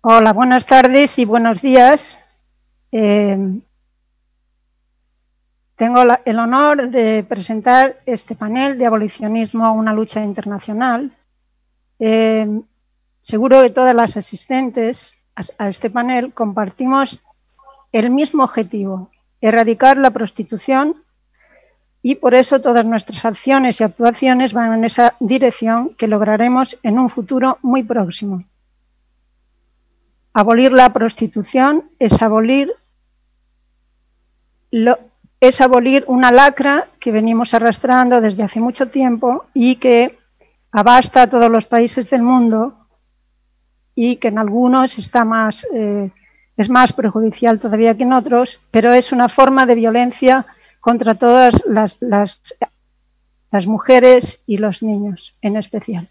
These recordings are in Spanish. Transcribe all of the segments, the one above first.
Hola, buenas tardes y buenos días. Eh, tengo el honor de presentar este panel de abolicionismo, una lucha internacional. Eh, seguro que todas las asistentes a este panel compartimos el mismo objetivo, erradicar la prostitución y por eso todas nuestras acciones y actuaciones van en esa dirección que lograremos en un futuro muy próximo. Abolir la prostitución es abolir, es abolir una lacra que venimos arrastrando desde hace mucho tiempo y que abasta a todos los países del mundo y que en algunos está más, eh, es más perjudicial todavía que en otros, pero es una forma de violencia contra todas las, las, mujeres y los niños en especial.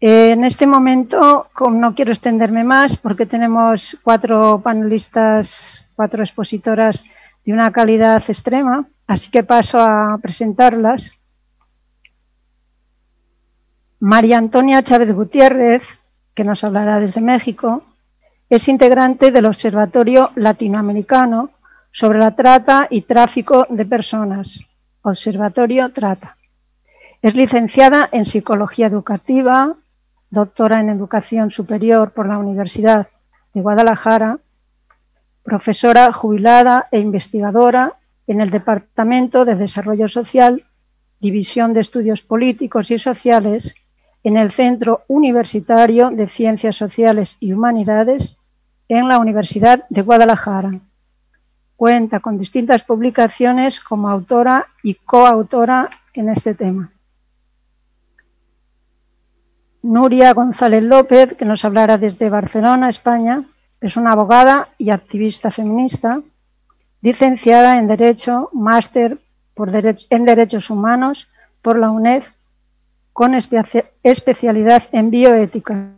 Eh, en este momento, no quiero extenderme más porque tenemos cuatro panelistas, cuatro expositoras de una calidad extrema, así que paso a presentarlas. María Antonia Chávez Gutiérrez, que nos hablará desde México, es integrante del Observatorio Latinoamericano sobre la trata y tráfico de personas, Observatorio Trata. Es licenciada en Psicología Educativa, doctora en Educación Superior por la Universidad de Guadalajara, profesora jubilada e investigadora en el Departamento de Desarrollo Social, División de Estudios Políticos y Sociales, en el Centro Universitario de Ciencias Sociales y Humanidades en la Universidad de Guadalajara. Cuenta con distintas publicaciones como autora y coautora en este tema. Nuria González López, que nos hablará desde Barcelona, España, es una abogada y activista feminista, licenciada en Derecho, máster en Derechos Humanos por la UNED, con especialidad en bioética,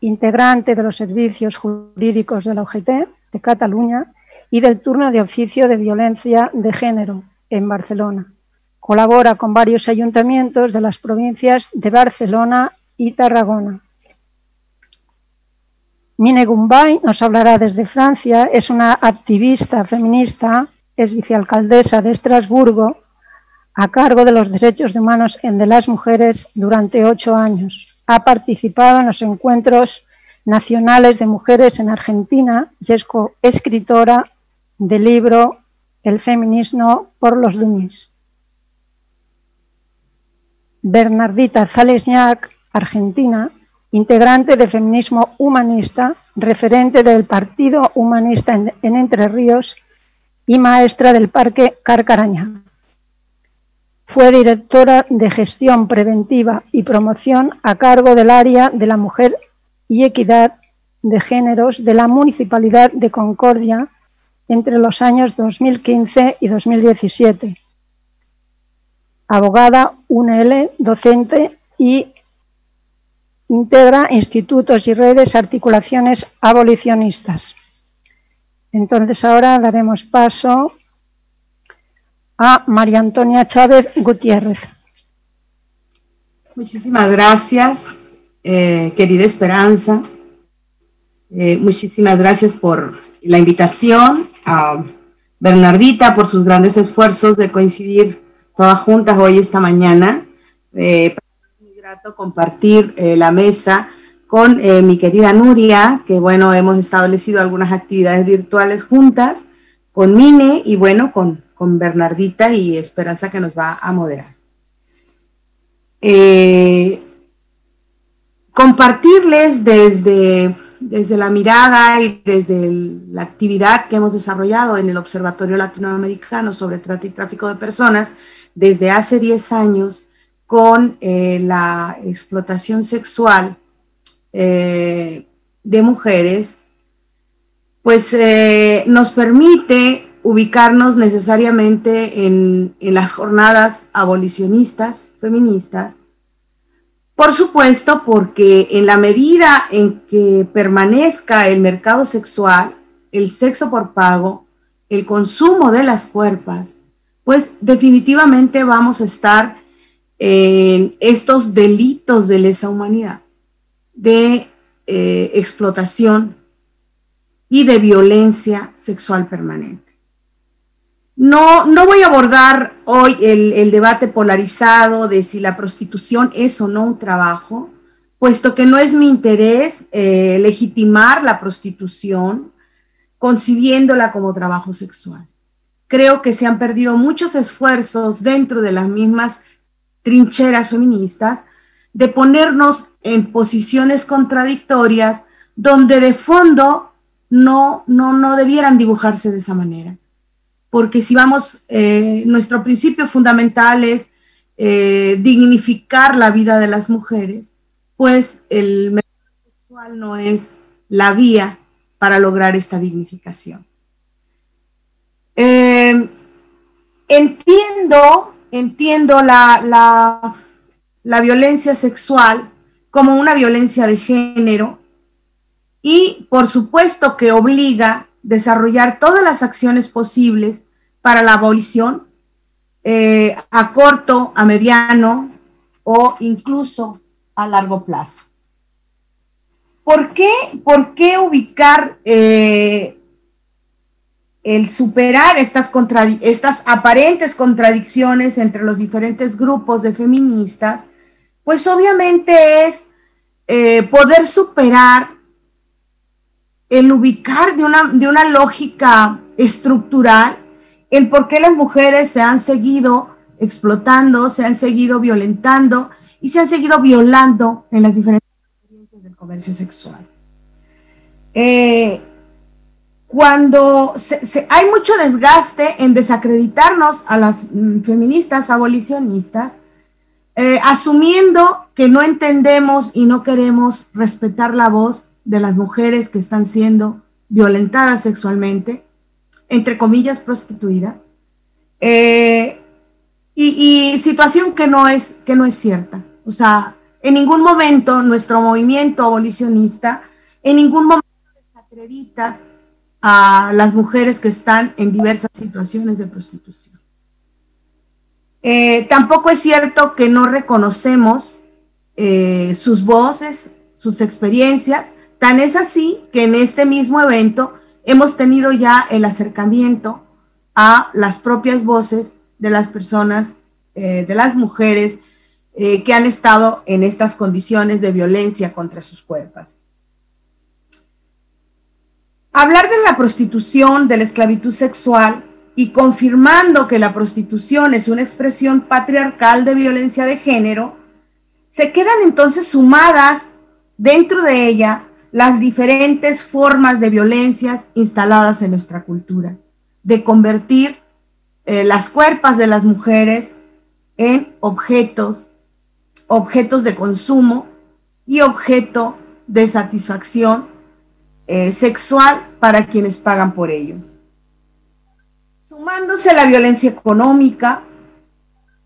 integrante de los servicios jurídicos de la OGT de Cataluña y del turno de oficio de violencia de género en Barcelona. Colabora con varios ayuntamientos de las provincias de Barcelona y Tarragona. Mine Gumbay nos hablará desde Francia, es una activista feminista, es vicealcaldesa de Estrasburgo, a cargo de los derechos humanos en de las mujeres durante ocho años. Ha participado en los encuentros nacionales de mujeres en Argentina y es escritora del libro El feminismo por los dummies. Bernardita Zalesniak, argentina, integrante de Feminismo Humanista, referente del Partido Humanista en, Entre Ríos y maestra del Parque Carcaraña. Fue directora de Gestión Preventiva y Promoción a cargo del área de la Mujer y Equidad de Géneros de la Municipalidad de Concordia entre los años 2015 y 2017. Abogada UNL, docente y integra institutos y redes, articulaciones abolicionistas. Entonces ahora daremos paso a María Antonia Chávez Gutiérrez. Muchísimas gracias, eh, querida Esperanza. Eh, muchísimas gracias por la invitación a Bernardita por sus grandes esfuerzos de coincidir todas juntas hoy esta mañana. Eh, muy grato compartir eh, la mesa con eh, mi querida Nuria, que bueno, hemos establecido algunas actividades virtuales juntas, con Mine y bueno, con, con Bernardita y Esperanza que nos va a moderar. compartirles desde desde la mirada y desde la actividad que hemos desarrollado en el Observatorio Latinoamericano sobre trata y tráfico de personas desde hace 10 años con eh, la explotación sexual eh, de mujeres, pues eh, nos permite ubicarnos necesariamente en las jornadas abolicionistas, feministas, por supuesto, porque en la medida en que permanezca el mercado sexual, el sexo por pago, el consumo de las cuerpas, pues definitivamente vamos a estar en estos delitos de lesa humanidad, de eh, explotación y de violencia sexual permanente. No, no voy a abordar hoy el, debate polarizado de si la prostitución es o no un trabajo, puesto que no es mi interés eh, legitimar la prostitución concibiéndola como trabajo sexual. Creo que se han perdido muchos esfuerzos dentro de las mismas trincheras feministas de ponernos en posiciones contradictorias donde de fondo no, no, no debieran dibujarse de esa manera. Porque si vamos, eh, nuestro principio fundamental es eh, dignificar la vida de las mujeres, pues el mercado sexual no es la vía para lograr esta dignificación. Eh, entiendo, entiendo la, la violencia sexual como una violencia de género y por supuesto que obliga desarrollar todas las acciones posibles para la abolición eh, a corto, a mediano o incluso a largo plazo. ¿Por qué, por qué ubicar eh, el superar estas, aparentes contradicciones entre los diferentes grupos de feministas pues obviamente es eh, poder superar el ubicar de una, de una lógica estructural el por qué las mujeres se han seguido explotando, se han seguido violentando y se han seguido violando en las diferentes experiencias del comercio sexual. Eh, cuando hay mucho desgaste en desacreditarnos a las mm, feministas abolicionistas, eh, asumiendo que no entendemos y no queremos respetar la voz de las mujeres que están siendo violentadas sexualmente, entre comillas, prostituidas, eh, y, situación que no, es, que no es cierta. O sea, en ningún momento nuestro movimiento abolicionista, en ningún momento desacredita a las mujeres que están en diversas situaciones de prostitución. Eh, tampoco es cierto que no reconocemos eh, sus voces, sus experiencias. Tan es así que en este mismo evento hemos tenido ya el acercamiento a las propias voces de las personas, eh, de las mujeres que han estado en estas condiciones de violencia contra sus cuerpos. Hablar de la prostitución, de la esclavitud sexual, y confirmando que la prostitución es una expresión patriarcal de violencia de género, se quedan entonces sumadas dentro de ella las diferentes formas de violencias instaladas en nuestra cultura, de convertir eh, las cuerpas de las mujeres en objetos, objetos de consumo y objeto de satisfacción eh, sexual para quienes pagan por ello. Sumándose la violencia económica,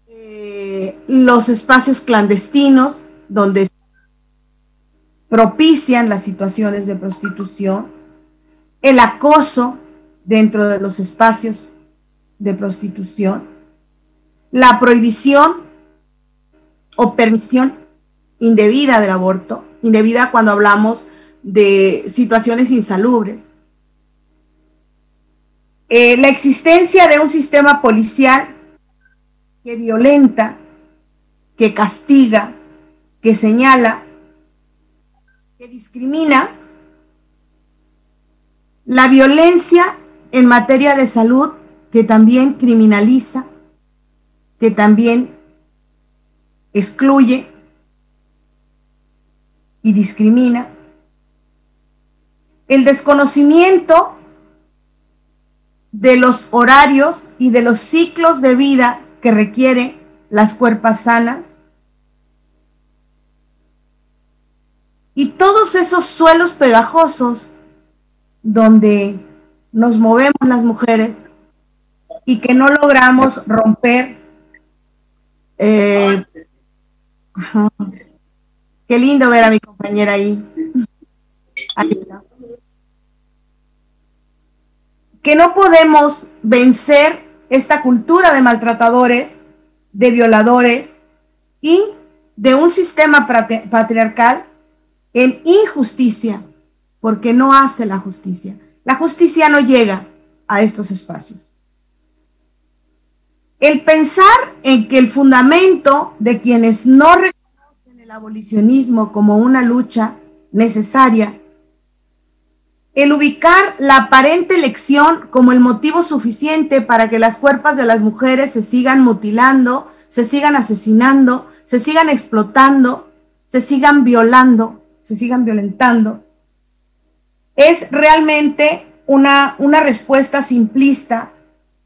eh, los espacios clandestinos donde propician las situaciones de prostitución, el acoso dentro de los espacios de prostitución, la prohibición o permisión indebida del aborto, indebida cuando hablamos de situaciones insalubres, eh, la existencia de un sistema policial que violenta, que castiga, que señala, que discrimina, la violencia en materia de salud que también criminaliza, que también excluye y discrimina, el desconocimiento de los horarios y de los ciclos de vida que requieren las cuerpas sanas. Y todos esos suelos pegajosos donde nos movemos las mujeres y que no logramos romper. Eh, qué lindo ver a mi compañera ahí. ahí está que no podemos vencer esta cultura de maltratadores, de violadores y de un sistema patriarcal en injusticia porque no hace la justicia. La justicia no llega a estos espacios. El pensar en que el fundamento de quienes no reconocen el abolicionismo como una lucha necesaria, el ubicar la aparente elección como el motivo suficiente para que las cuerpos de las mujeres se sigan mutilando, se sigan asesinando, se sigan explotando, se sigan violando, se sigan violentando, es realmente una, una respuesta simplista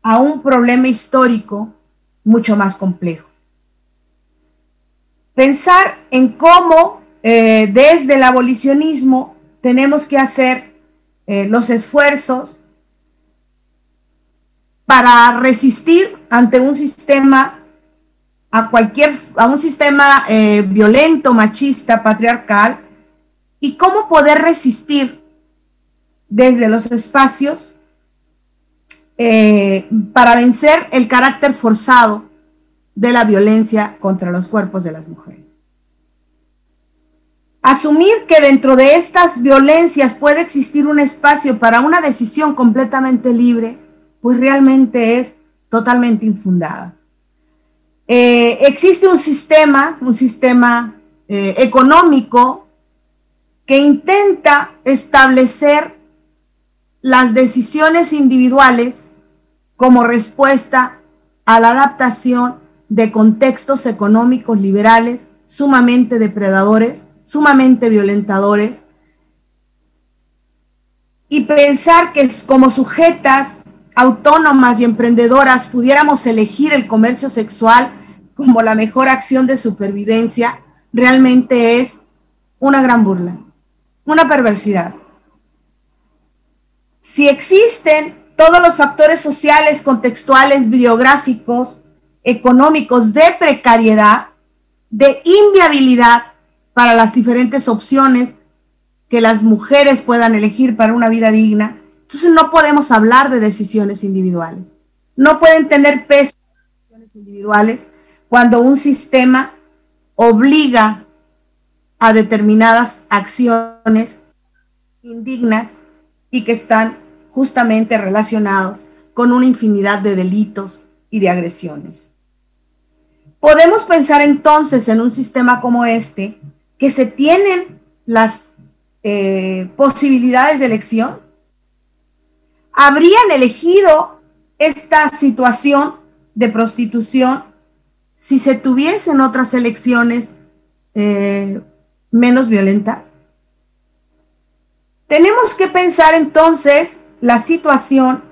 a un problema histórico mucho más complejo. Pensar en cómo eh, desde el abolicionismo tenemos que hacer eh, los esfuerzos para resistir ante un sistema a cualquier a un sistema eh, violento, machista, patriarcal y cómo poder resistir desde los espacios eh, para vencer el carácter forzado de la violencia contra los cuerpos de las mujeres. Asumir que dentro de estas violencias puede existir un espacio para una decisión completamente libre, pues realmente es totalmente infundada. Eh, existe un sistema, un sistema eh, económico que intenta establecer las decisiones individuales como respuesta a la adaptación de contextos económicos liberales sumamente depredadores, sumamente violentadores, y pensar que como sujetas autónomas y emprendedoras pudiéramos elegir el comercio sexual como la mejor acción de supervivencia, realmente es una gran burla, una perversidad. Si existen todos los factores sociales, contextuales, biográficos, económicos de precariedad, de inviabilidad para las diferentes opciones que las mujeres puedan elegir para una vida digna, entonces no podemos hablar de decisiones individuales. No pueden tener peso decisiones individuales cuando un sistema obliga a determinadas acciones indignas y que están justamente relacionados con una infinidad de delitos y de agresiones. Podemos pensar entonces en un sistema como este, que se tienen las eh, posibilidades de elección. ¿Habrían elegido esta situación de prostitución si se tuviesen otras elecciones eh, menos violentas? Tenemos que pensar entonces la situación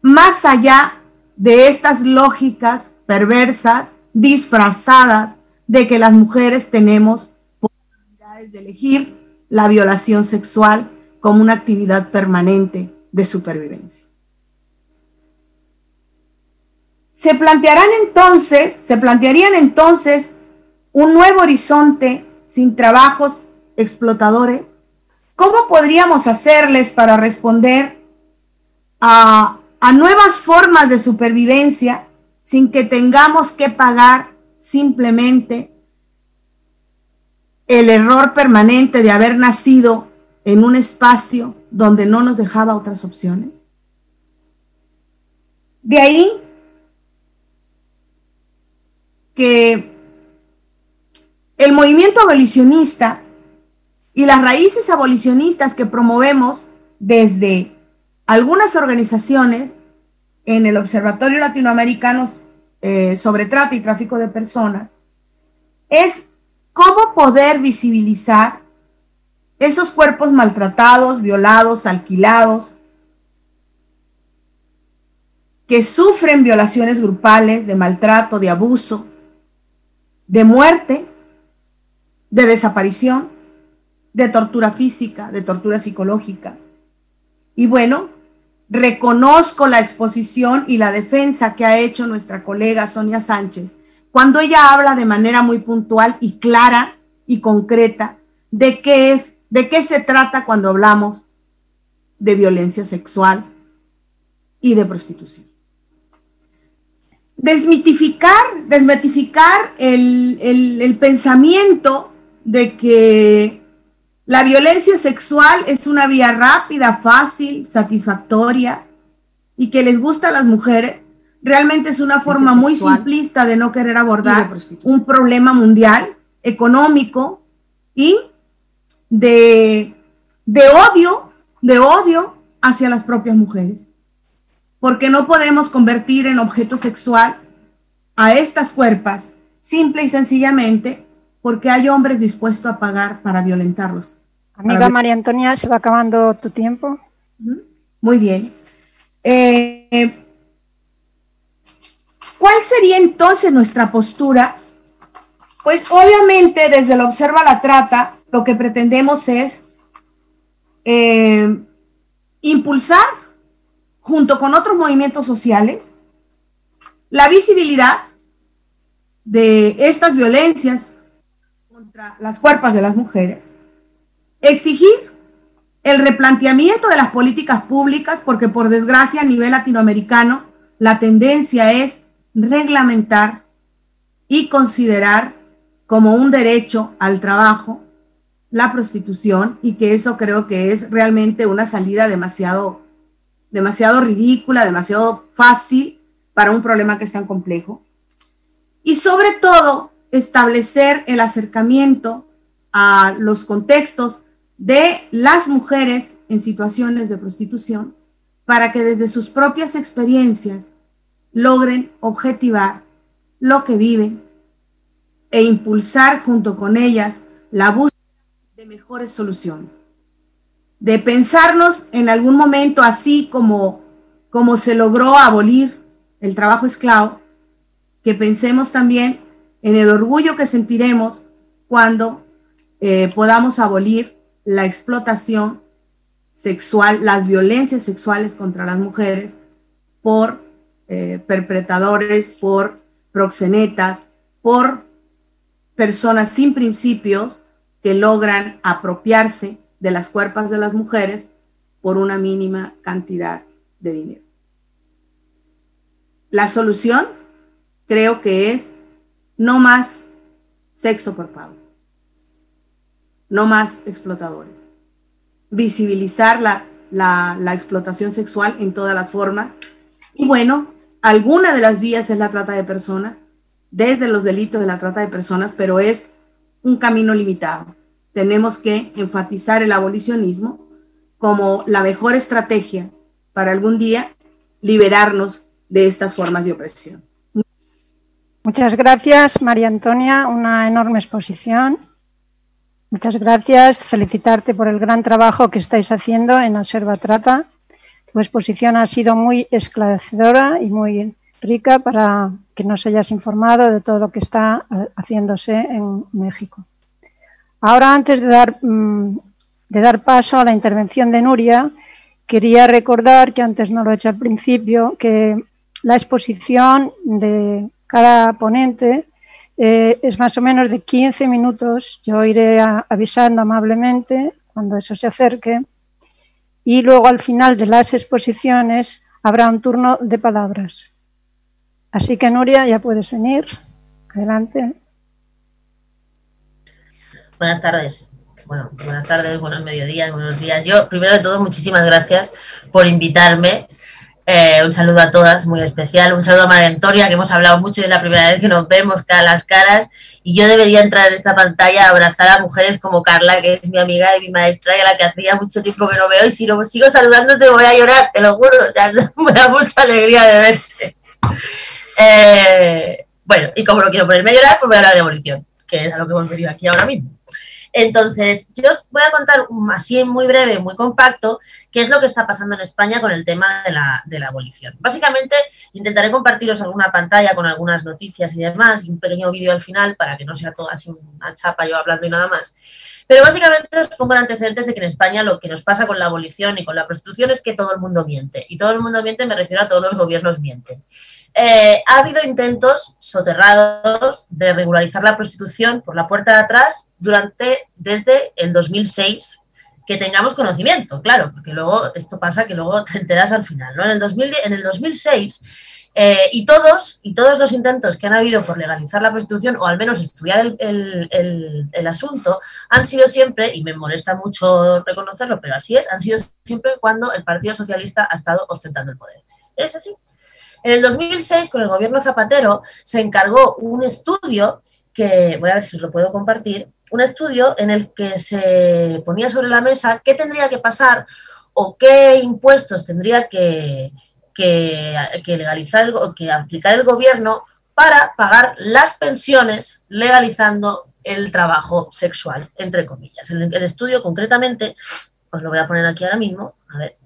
más allá de estas lógicas perversas, disfrazadas, de que las mujeres tenemos de elegir la violación sexual como una actividad permanente de supervivencia. Se plantearán entonces, se plantearían entonces un nuevo horizonte sin trabajos explotadores ¿Cómo podríamos hacerles para responder a, nuevas formas de supervivencia sin que tengamos que pagar simplemente el error permanente de haber nacido en un espacio donde no nos dejaba otras opciones? De ahí que el movimiento abolicionista y las raíces abolicionistas que promovemos desde algunas organizaciones en el Observatorio Latinoamericano eh, sobre Trata y Tráfico de Personas es cómo poder visibilizar esos cuerpos maltratados, violados, alquilados, que sufren violaciones grupales, de maltrato, de abuso, de muerte, de desaparición de tortura física, de tortura psicológica. Y bueno, reconozco la exposición y la defensa que ha hecho nuestra colega Sonia Sánchez cuando ella habla de manera muy puntual y clara y concreta de qué es, de qué se trata cuando hablamos de violencia sexual y de prostitución. Desmitificar, desmitificar el, el pensamiento de que La violencia sexual es una vía rápida, fácil, satisfactoria y que les gusta a las mujeres. Realmente es una forma muy simplista de no querer abordar un problema mundial, económico y de, de odio, de odio hacia las propias mujeres. Porque no podemos convertir en objeto sexual a estas cuerpas, simple y sencillamente porque hay hombres dispuestos a pagar para violentarlos. Amiga María Antonia, se va acabando tu tiempo. Muy bien. Eh, ¿Cuál sería entonces nuestra postura? Pues obviamente desde la Observa la Trata, lo que pretendemos es eh, impulsar, junto con otros movimientos sociales, la visibilidad de estas violencias contra las cuerpas de las mujeres, exigir el replanteamiento de las políticas públicas, porque por desgracia a nivel latinoamericano la tendencia es reglamentar y considerar como un derecho al trabajo la prostitución y que eso creo que es realmente una salida demasiado, demasiado ridícula, demasiado fácil para un problema que es tan complejo. Y sobre todo, establecer el acercamiento a los contextos de las mujeres en situaciones de prostitución para que desde sus propias experiencias logren objetivar lo que viven e impulsar junto con ellas la búsqueda de mejores soluciones. De pensarnos en algún momento así como, como se logró abolir el trabajo esclavo, que pensemos también en el orgullo que sentiremos cuando eh, podamos abolir la explotación sexual, las violencias sexuales contra las mujeres por eh, perpetradores, por proxenetas, por personas sin principios que logran apropiarse de las cuerpas de las mujeres por una mínima cantidad de dinero. La solución creo que es no más sexo por pago, no más explotadores, visibilizar la, la, la explotación sexual en todas las formas y bueno, alguna de las vías es la trata de personas, desde los delitos de la trata de personas, pero es un camino limitado. Tenemos que enfatizar el abolicionismo como la mejor estrategia para algún día liberarnos de estas formas de opresión. Muchas gracias, María Antonia, una enorme exposición. Muchas gracias, felicitarte por el gran trabajo que estáis haciendo en Observa Trata tu exposición ha sido muy esclarecedora y muy rica para que nos hayas informado de todo lo que está eh, haciéndose en México. Ahora, antes de dar, mm, de dar paso a la intervención de Nuria, quería recordar, que antes no lo he hecho al principio, que la exposición de cada ponente eh, es más o menos de 15 minutos. Yo iré avisando amablemente cuando eso se acerque y luego al final de las exposiciones habrá un turno de palabras. Así que Nuria, ya puedes venir. Adelante. Buenas tardes. Bueno, buenas tardes, buenos mediodías, buenos días. Yo, primero de todo, muchísimas gracias por invitarme eh, un saludo a todas, muy especial. Un saludo a María Antonia, que hemos hablado mucho, es la primera vez que nos vemos a las caras. Y yo debería entrar en esta pantalla a abrazar a mujeres como Carla, que es mi amiga y mi maestra, y a la que hacía mucho tiempo que no veo. Y si no sigo saludándote, voy a llorar, te lo juro. me da mucha alegría de verte. Eh, bueno, y como no quiero ponerme a llorar, pues voy a hablar de abolición, que es a lo que hemos venido aquí ahora mismo. Entonces, yo os voy a contar así muy breve, muy compacto, qué es lo que está pasando en España con el tema de la, abolición. Básicamente, intentaré compartiros alguna pantalla con algunas noticias y demás, y un pequeño vídeo al final para que no sea todo así una chapa yo hablando y nada más. Pero básicamente os pongo antecedentes de que en España lo que nos pasa con la abolición y con la prostitución es que todo el mundo miente. Y todo el mundo miente me refiero a todos los gobiernos mienten. Eh, ha habido intentos soterrados de regularizar la prostitución por la puerta de atrás durante desde el 2006 que tengamos conocimiento, claro, porque luego esto pasa que luego te enteras al final. ¿no? En, el en el 2006 Eh, y, todos, y todos los intentos que han habido por legalizar la prostitución, o al menos estudiar el, asunto, han sido siempre, y me molesta mucho reconocerlo, pero así es, han sido siempre cuando el Partido Socialista ha estado ostentando el poder. Es así. En el 2006, con el gobierno Zapatero, se encargó un estudio que, voy a ver si lo puedo compartir, un estudio en el que se ponía sobre la mesa qué tendría que pasar o qué impuestos tendría que, que, legalizar o que aplicar el gobierno para pagar las pensiones legalizando el trabajo sexual, entre comillas. El, el estudio concretamente, os lo voy a poner aquí ahora mismo, a ver,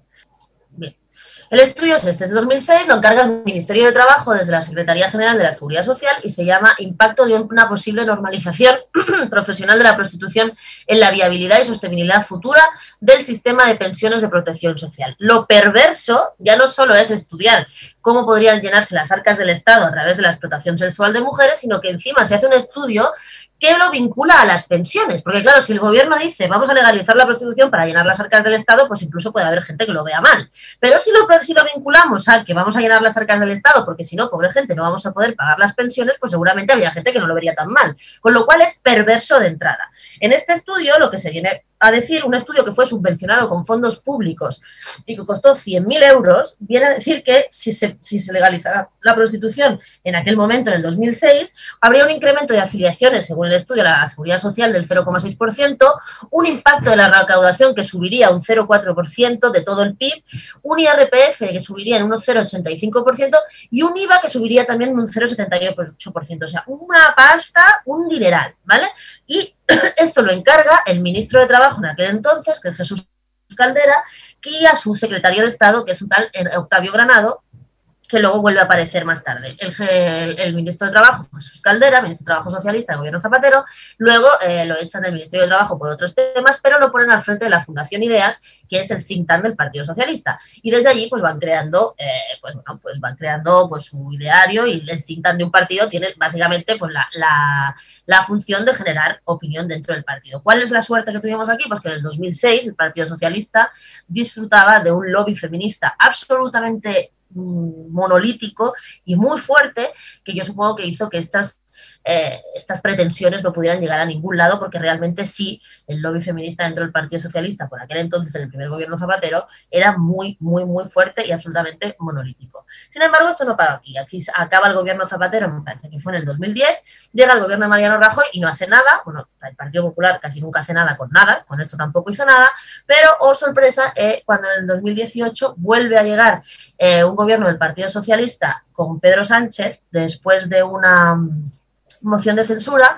el estudio es este, es de 2006, lo encarga el Ministerio de Trabajo desde la Secretaría General de la Seguridad Social y se llama Impacto de una posible normalización profesional de la prostitución en la viabilidad y sostenibilidad futura del sistema de pensiones de protección social. Lo perverso ya no solo es estudiar cómo podrían llenarse las arcas del Estado a través de la explotación sexual de mujeres, sino que encima se hace un estudio ¿Qué lo vincula a las pensiones? Porque claro, si el gobierno dice vamos a legalizar la prostitución para llenar las arcas del Estado, pues incluso puede haber gente que lo vea mal. Pero si lo, si lo vinculamos a que vamos a llenar las arcas del Estado, porque si no, pobre gente, no vamos a poder pagar las pensiones, pues seguramente habría gente que no lo vería tan mal. Con lo cual es perverso de entrada. En este estudio lo que se viene a decir, un estudio que fue subvencionado con fondos públicos y que costó 100.000 euros, viene a decir que si se, si se legalizara la prostitución en aquel momento, en el 2006, habría un incremento de afiliaciones, según el estudio, a la seguridad social del 0,6%, un impacto de la recaudación que subiría un 0,4% de todo el PIB, un IRPF que subiría en un 0,85% y un IVA que subiría también en un 0,78%. O sea, una pasta, un dineral, ¿vale? Y esto lo encarga el ministro de Trabajo en aquel entonces, que es Jesús Caldera, y a su secretario de Estado, que es un tal Octavio Granado, que luego vuelve a aparecer más tarde. El, ministro de Trabajo, Jesús Caldera, ministro de Trabajo Socialista del gobierno Zapatero, luego eh, lo echan del Ministerio de Trabajo por otros temas, pero lo ponen al frente de la Fundación Ideas, que es el think tank del Partido Socialista. Y desde allí pues van creando, eh, pues, bueno, pues van creando pues, su ideario y el think tank de un partido tiene básicamente pues, la, la función de generar opinión dentro del partido. ¿Cuál es la suerte que tuvimos aquí? Pues que en el 2006 el Partido Socialista disfrutaba de un lobby feminista absolutamente monolítico y muy fuerte que yo supongo que hizo que estas eh, estas pretensiones no pudieran llegar a ningún lado porque realmente sí, el lobby feminista dentro del Partido Socialista, por aquel entonces en el primer gobierno Zapatero, era muy, muy, muy fuerte y absolutamente monolítico. Sin embargo, esto no para aquí. Aquí acaba el gobierno Zapatero, me parece que fue en el 2010, llega el gobierno de Mariano Rajoy y no hace nada. Bueno, el Partido Popular casi nunca hace nada con nada, con esto tampoco hizo nada, pero, oh sorpresa, eh, cuando en el 2018 vuelve a llegar eh, un gobierno del Partido Socialista con Pedro Sánchez, después de una moción de censura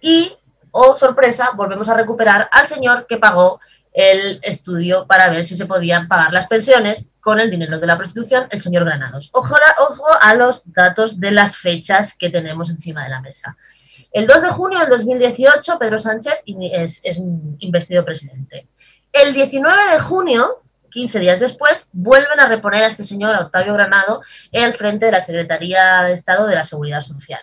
y, oh sorpresa, volvemos a recuperar al señor que pagó el estudio para ver si se podían pagar las pensiones con el dinero de la prostitución, el señor Granados. Ojo, a los datos de las fechas que tenemos encima de la mesa. El 2 de junio del 2018, Pedro Sánchez es, es investido presidente. El 19 de junio, 15 días después, vuelven a reponer a este señor, Octavio Granado, el frente de la Secretaría de Estado de la Seguridad Social.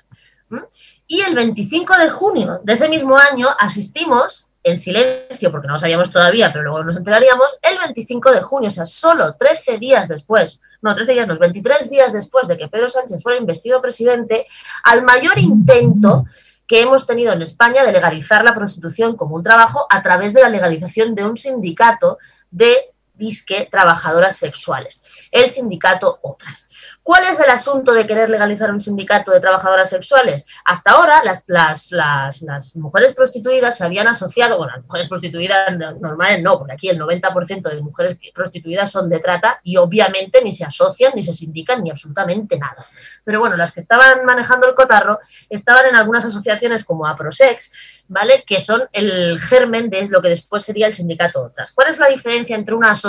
Y el 25 de junio de ese mismo año asistimos en silencio, porque no lo sabíamos todavía, pero luego nos enteraríamos, el 25 de junio, o sea, solo 13 días después, no, 13 días, no, 23 días después de que Pedro Sánchez fuera investido presidente, al mayor intento que hemos tenido en España de legalizar la prostitución como un trabajo a través de la legalización de un sindicato de disque trabajadoras sexuales, el sindicato Otras. ¿Cuál es el asunto de querer legalizar un sindicato de trabajadoras sexuales? Hasta ahora las, las, las, mujeres prostituidas se habían asociado, bueno, las mujeres prostituidas normales no, porque aquí el 90% de mujeres prostituidas son de trata y obviamente ni se asocian, ni se sindican, ni absolutamente nada. Pero bueno, las que estaban manejando el cotarro estaban en algunas asociaciones como APROSEX, ¿vale? Que son el germen de lo que después sería el sindicato Otras. ¿Cuál es la diferencia entre una asociación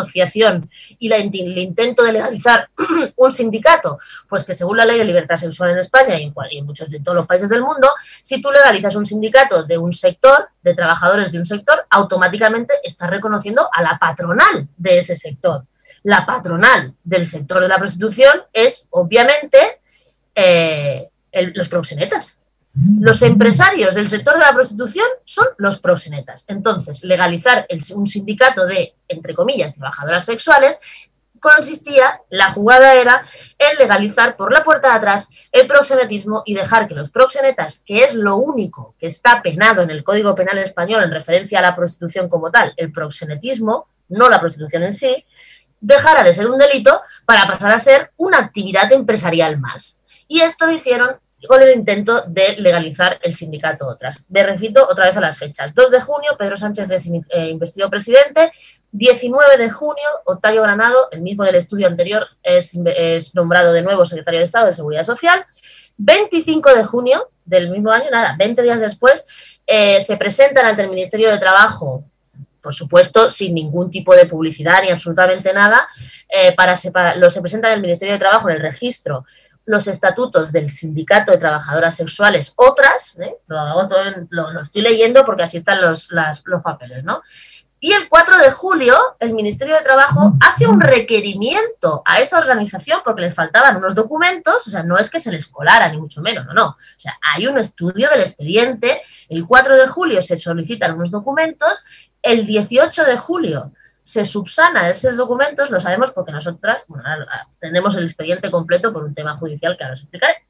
y el intento de legalizar un sindicato? Pues que según la ley de libertad sexual en España y en, muchos de todos los países del mundo, si tú legalizas un sindicato de un sector, de trabajadores de un sector, automáticamente estás reconociendo a la patronal de ese sector. La patronal del sector de la prostitución es, obviamente, eh, los proxenetas. Los empresarios del sector de la prostitución son los proxenetas. Entonces, legalizar un sindicato de, entre comillas, trabajadoras sexuales consistía, la jugada era en legalizar por la puerta de atrás el proxenetismo y dejar que los proxenetas, que es lo único que está penado en el Código Penal español en referencia a la prostitución como tal, el proxenetismo, no la prostitución en sí, dejara de ser un delito para pasar a ser una actividad empresarial más. Y esto lo hicieron con el intento de legalizar el sindicato Otras. Me repito otra vez a las fechas. 2 de junio, Pedro Sánchez es eh, investido presidente. 19 de junio, Octavio Granado, el mismo del estudio anterior, es, nombrado de nuevo secretario de Estado de Seguridad Social. 25 de junio del mismo año, nada, 20 días después, eh, se presentan ante el Ministerio de Trabajo por supuesto, sin ningún tipo de publicidad ni absolutamente nada, eh, para, lo se presentan en el Ministerio de Trabajo en el registro los estatutos del Sindicato de Trabajadoras Sexuales, otras, ¿eh? lo, estoy leyendo porque así están los, los papeles, ¿no? Y el 4 de julio, el Ministerio de Trabajo hace un requerimiento a esa organización porque les faltaban unos documentos, o sea, no es que se les colara, ni mucho menos, no, no. O sea, hay un estudio del expediente, el 4 de julio se solicitan unos documentos, el 18 de julio se subsana esos documentos, lo sabemos porque nosotras tenemos el expediente completo por un tema judicial que ahora os explicaré.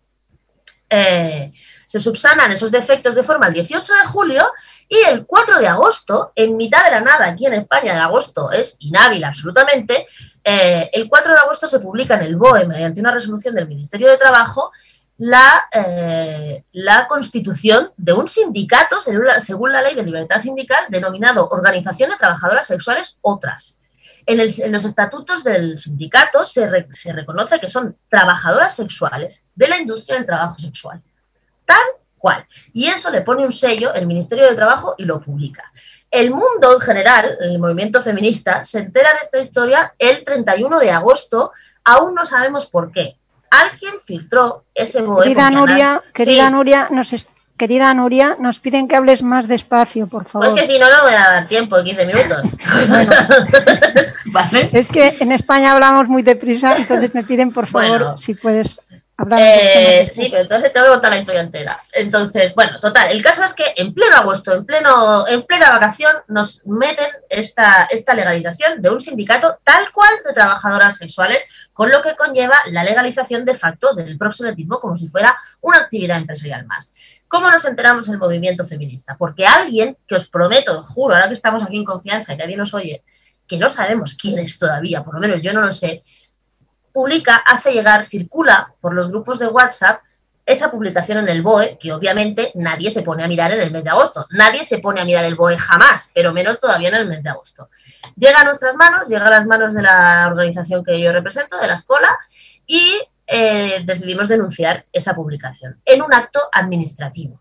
Eh, se subsanan esos defectos de forma el 18 de julio y el 4 de agosto, en mitad de la nada, aquí en España el agosto es inhábil absolutamente, eh, el 4 de agosto se publica en el BOE mediante una resolución del Ministerio de Trabajo la, eh, la constitución de un sindicato, según la, ley de libertad sindical, denominado Organización de Trabajadoras Sexuales Otras. En, los estatutos del sindicato se, se, reconoce que son trabajadoras sexuales de la industria del trabajo sexual. Tal cual. Y eso le pone un sello el Ministerio de Trabajo y lo publica. El mundo en general, el movimiento feminista, se entera de esta historia el 31 de agosto. Aún no sabemos por qué alguien filtró ese BOE. Querida Nuria, querida Nuria, nos querida Nuria, nos piden que hables más despacio, por favor. Pues que si no, no voy a dar tiempo, 15 minutos. Es que en España hablamos muy deprisa, entonces me piden, por favor, si puedes eh, sí, pero entonces tengo que contar la historia entera. Entonces, bueno, total, el caso es que en pleno agosto, en, pleno, en plena vacación, nos meten esta, esta legalización de un sindicato tal cual de trabajadoras sexuales, con lo que conlleva la legalización de facto del proxenetismo como si fuera una actividad empresarial más. ¿Cómo nos enteramos el movimiento feminista? Porque alguien, que os prometo, juro, ahora que estamos aquí en confianza y nadie nos oye, que no sabemos quién es todavía, por lo menos yo no lo sé, publica, hace llegar, circula por los grupos de WhatsApp esa publicación en el BOE, que obviamente nadie se pone a mirar en el mes de agosto. Nadie se pone a mirar el BOE jamás, pero menos todavía en el mes de agosto. Llega a nuestras manos, llega a las manos de la organización que yo represento, de la escuela, y eh, decidimos denunciar esa publicación en un acto administrativo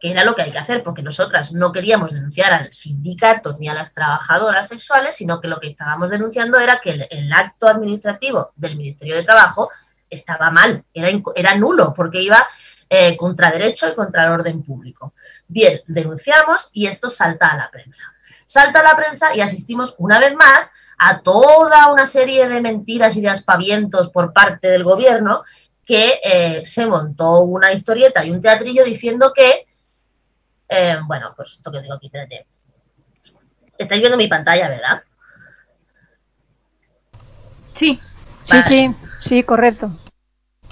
que era lo que hay que hacer, porque nosotras no queríamos denunciar al sindicato ni a las trabajadoras sexuales, sino que lo que estábamos denunciando era que el, acto administrativo del Ministerio de Trabajo estaba mal, era, era nulo, porque iba eh, contra derecho y contra el orden público. Bien, denunciamos y esto salta a la prensa. Salta a la prensa y asistimos una vez más a toda una serie de mentiras y de aspavientos por parte del gobierno que eh, se montó una historieta y un teatrillo diciendo que, eh, bueno, pues esto que tengo aquí, espérate. Estáis viendo mi pantalla, ¿verdad? Sí. Sí, sí, sí, correcto.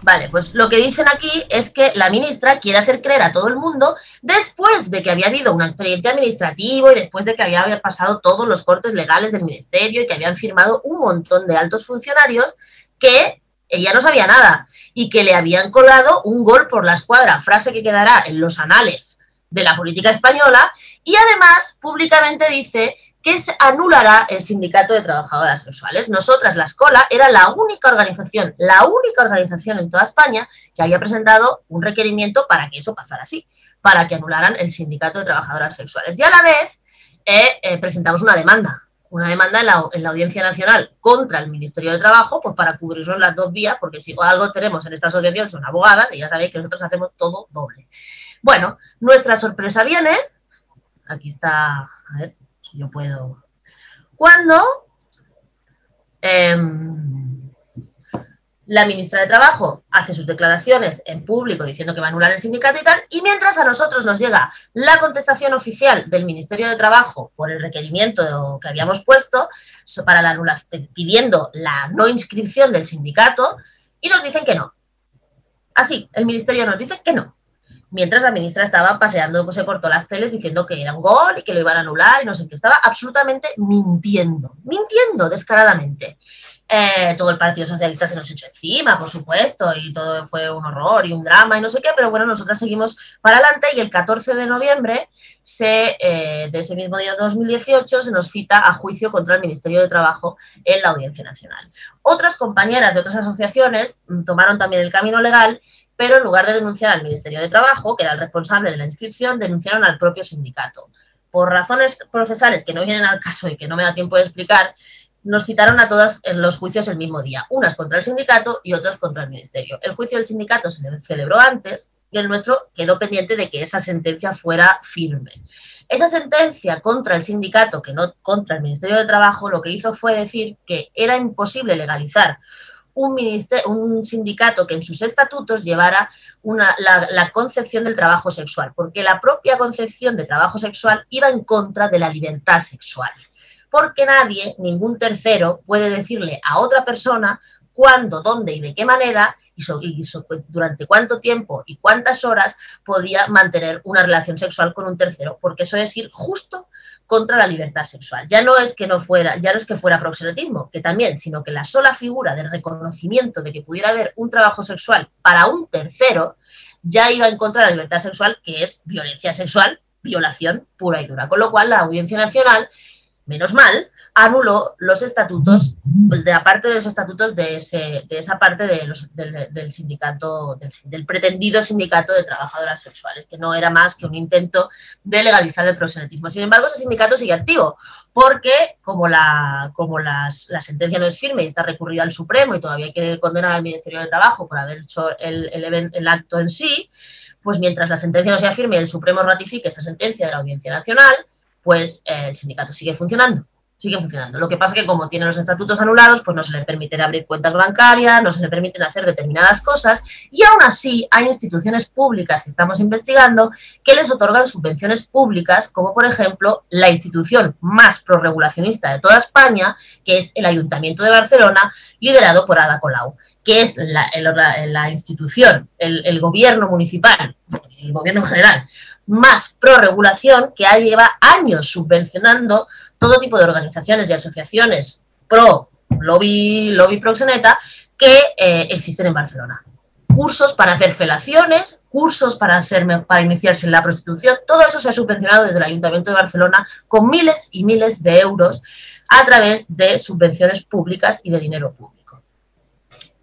Vale, pues lo que dicen aquí es que la ministra quiere hacer creer a todo el mundo, después de que había habido un expediente administrativo y después de que había pasado todos los cortes legales del ministerio y que habían firmado un montón de altos funcionarios, que ella no sabía nada y que le habían colado un gol por la escuadra, frase que quedará en los anales de la política española, y además públicamente dice que se anulará el sindicato de trabajadoras sexuales. Nosotras, la Escola, era la única organización, la única organización en toda España que había presentado un requerimiento para que eso pasara así, para que anularan el sindicato de trabajadoras sexuales. Y a la vez eh, eh, presentamos una demanda una demanda en la, Audiencia Nacional contra el Ministerio de Trabajo, pues para cubrirnos las dos vías, porque si algo tenemos en esta asociación son abogadas y ya sabéis que nosotros hacemos todo doble. Bueno, nuestra sorpresa viene, aquí está, a ver yo puedo, cuando em, La ministra de Trabajo hace sus declaraciones en público diciendo que va a anular el sindicato y tal, y mientras a nosotros nos llega la contestación oficial del Ministerio de Trabajo por el requerimiento que habíamos puesto para la anulación, pidiendo la no inscripción del sindicato, y nos dicen que no. Así, el Ministerio nos dice que no. Mientras la ministra estaba paseándose por todas las teles diciendo que era un gol y que lo iban a anular y no sé qué, estaba absolutamente mintiendo, mintiendo descaradamente. Eh, todo el Partido Socialista se nos echó encima, por supuesto, y todo fue un horror y un drama y no sé qué, pero bueno, nosotras seguimos para adelante y el 14 de noviembre se, eh, de ese mismo día 2018 se nos cita a juicio contra el Ministerio de Trabajo en la Audiencia Nacional. Otras compañeras de otras asociaciones mm, tomaron también el camino legal, pero en lugar de denunciar al Ministerio de Trabajo, que era el responsable de la inscripción, denunciaron al propio sindicato. Por razones procesales que no vienen al caso y que no me da tiempo de explicar, nos citaron a todas en los juicios el mismo día, unas contra el sindicato y otras contra el ministerio. El juicio del sindicato se celebró antes y el nuestro quedó pendiente de que esa sentencia fuera firme. Esa sentencia contra el sindicato, que no contra el Ministerio de Trabajo, lo que hizo fue decir que era imposible legalizar un, sindicato que en sus estatutos llevara la, la concepción del trabajo sexual, porque la propia concepción de trabajo sexual iba en contra de la libertad sexual. Porque nadie, ningún tercero, puede decirle a otra persona cuándo, dónde y de qué manera y, durante cuánto tiempo y cuántas horas podía mantener una relación sexual con un tercero, porque eso es ir justo contra la libertad sexual. Ya no es que no fuera, ya no es que fuera proxenetismo, que también, sino que la sola figura del reconocimiento de que pudiera haber un trabajo sexual para un tercero ya iba en contra de la libertad sexual, que es violencia sexual, violación pura y dura. Con lo cual, la Audiencia Nacional menos mal, anuló los estatutos, de aparte de los estatutos de, ese, de esa parte del, sindicato, del, pretendido sindicato de trabajadoras sexuales, que no era más que un intento de legalizar el proselitismo. Sin embargo, ese sindicato sigue activo, porque como, la, como la sentencia no es firme y está recurrida al Supremo y todavía hay que condenar al Ministerio de Trabajo por haber hecho el, el acto en sí, pues mientras la sentencia no sea firme y el Supremo ratifique esa sentencia de la Audiencia Nacional, pues eh, el sindicato sigue funcionando. Sigue funcionando. Lo que pasa es que como tiene los estatutos anulados, pues no se le permite abrir cuentas bancarias, no se le permiten hacer determinadas cosas y aún así hay instituciones públicas que estamos investigando que les otorgan subvenciones públicas, como por ejemplo la institución más prorregulacionista de toda España, que es el Ayuntamiento de Barcelona, liderado por Ada Colau que es la, institución, el, el, gobierno municipal, el gobierno en general, más pro regulación que lleva años subvencionando todo tipo de organizaciones y asociaciones pro lobby, lobby proxeneta que eh, existen en Barcelona. Cursos para hacer felaciones, cursos para, para iniciarse en la prostitución, todo eso se ha subvencionado desde el Ayuntamiento de Barcelona con miles y miles de euros a través de subvenciones públicas y de dinero público.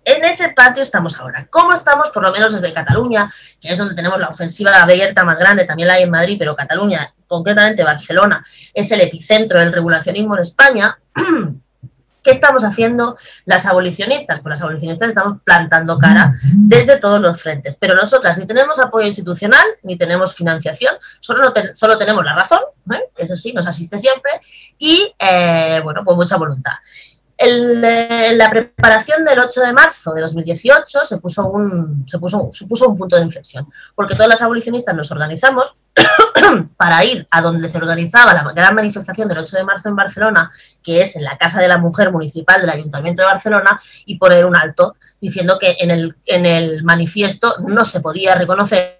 En ese patio estamos ahora. ¿Cómo estamos? Por lo menos desde Cataluña, que es donde tenemos la ofensiva abierta más grande, también la hay en Madrid, pero Cataluña, concretamente Barcelona, es el epicentro del regulacionismo en España. ¿Qué estamos haciendo las abolicionistas? Pues las abolicionistas estamos plantando cara desde todos los frentes, pero nosotras ni tenemos apoyo institucional, ni tenemos financiación, solo, solo tenemos la razón, ¿eh? eso sí, nos asiste siempre, y eh, bueno, pues mucha voluntad. En la preparación del 8 de marzo de 2018 se puso, un, se puso, supuso un punto de inflexión, porque todas las abolicionistas nos organizamos para ir a donde se organizaba la gran manifestación del 8 de marzo en Barcelona, que es en la Casa de la Mujer Municipal del Ayuntamiento de Barcelona, y poner un alto diciendo que en el, en el manifiesto no se podía reconocer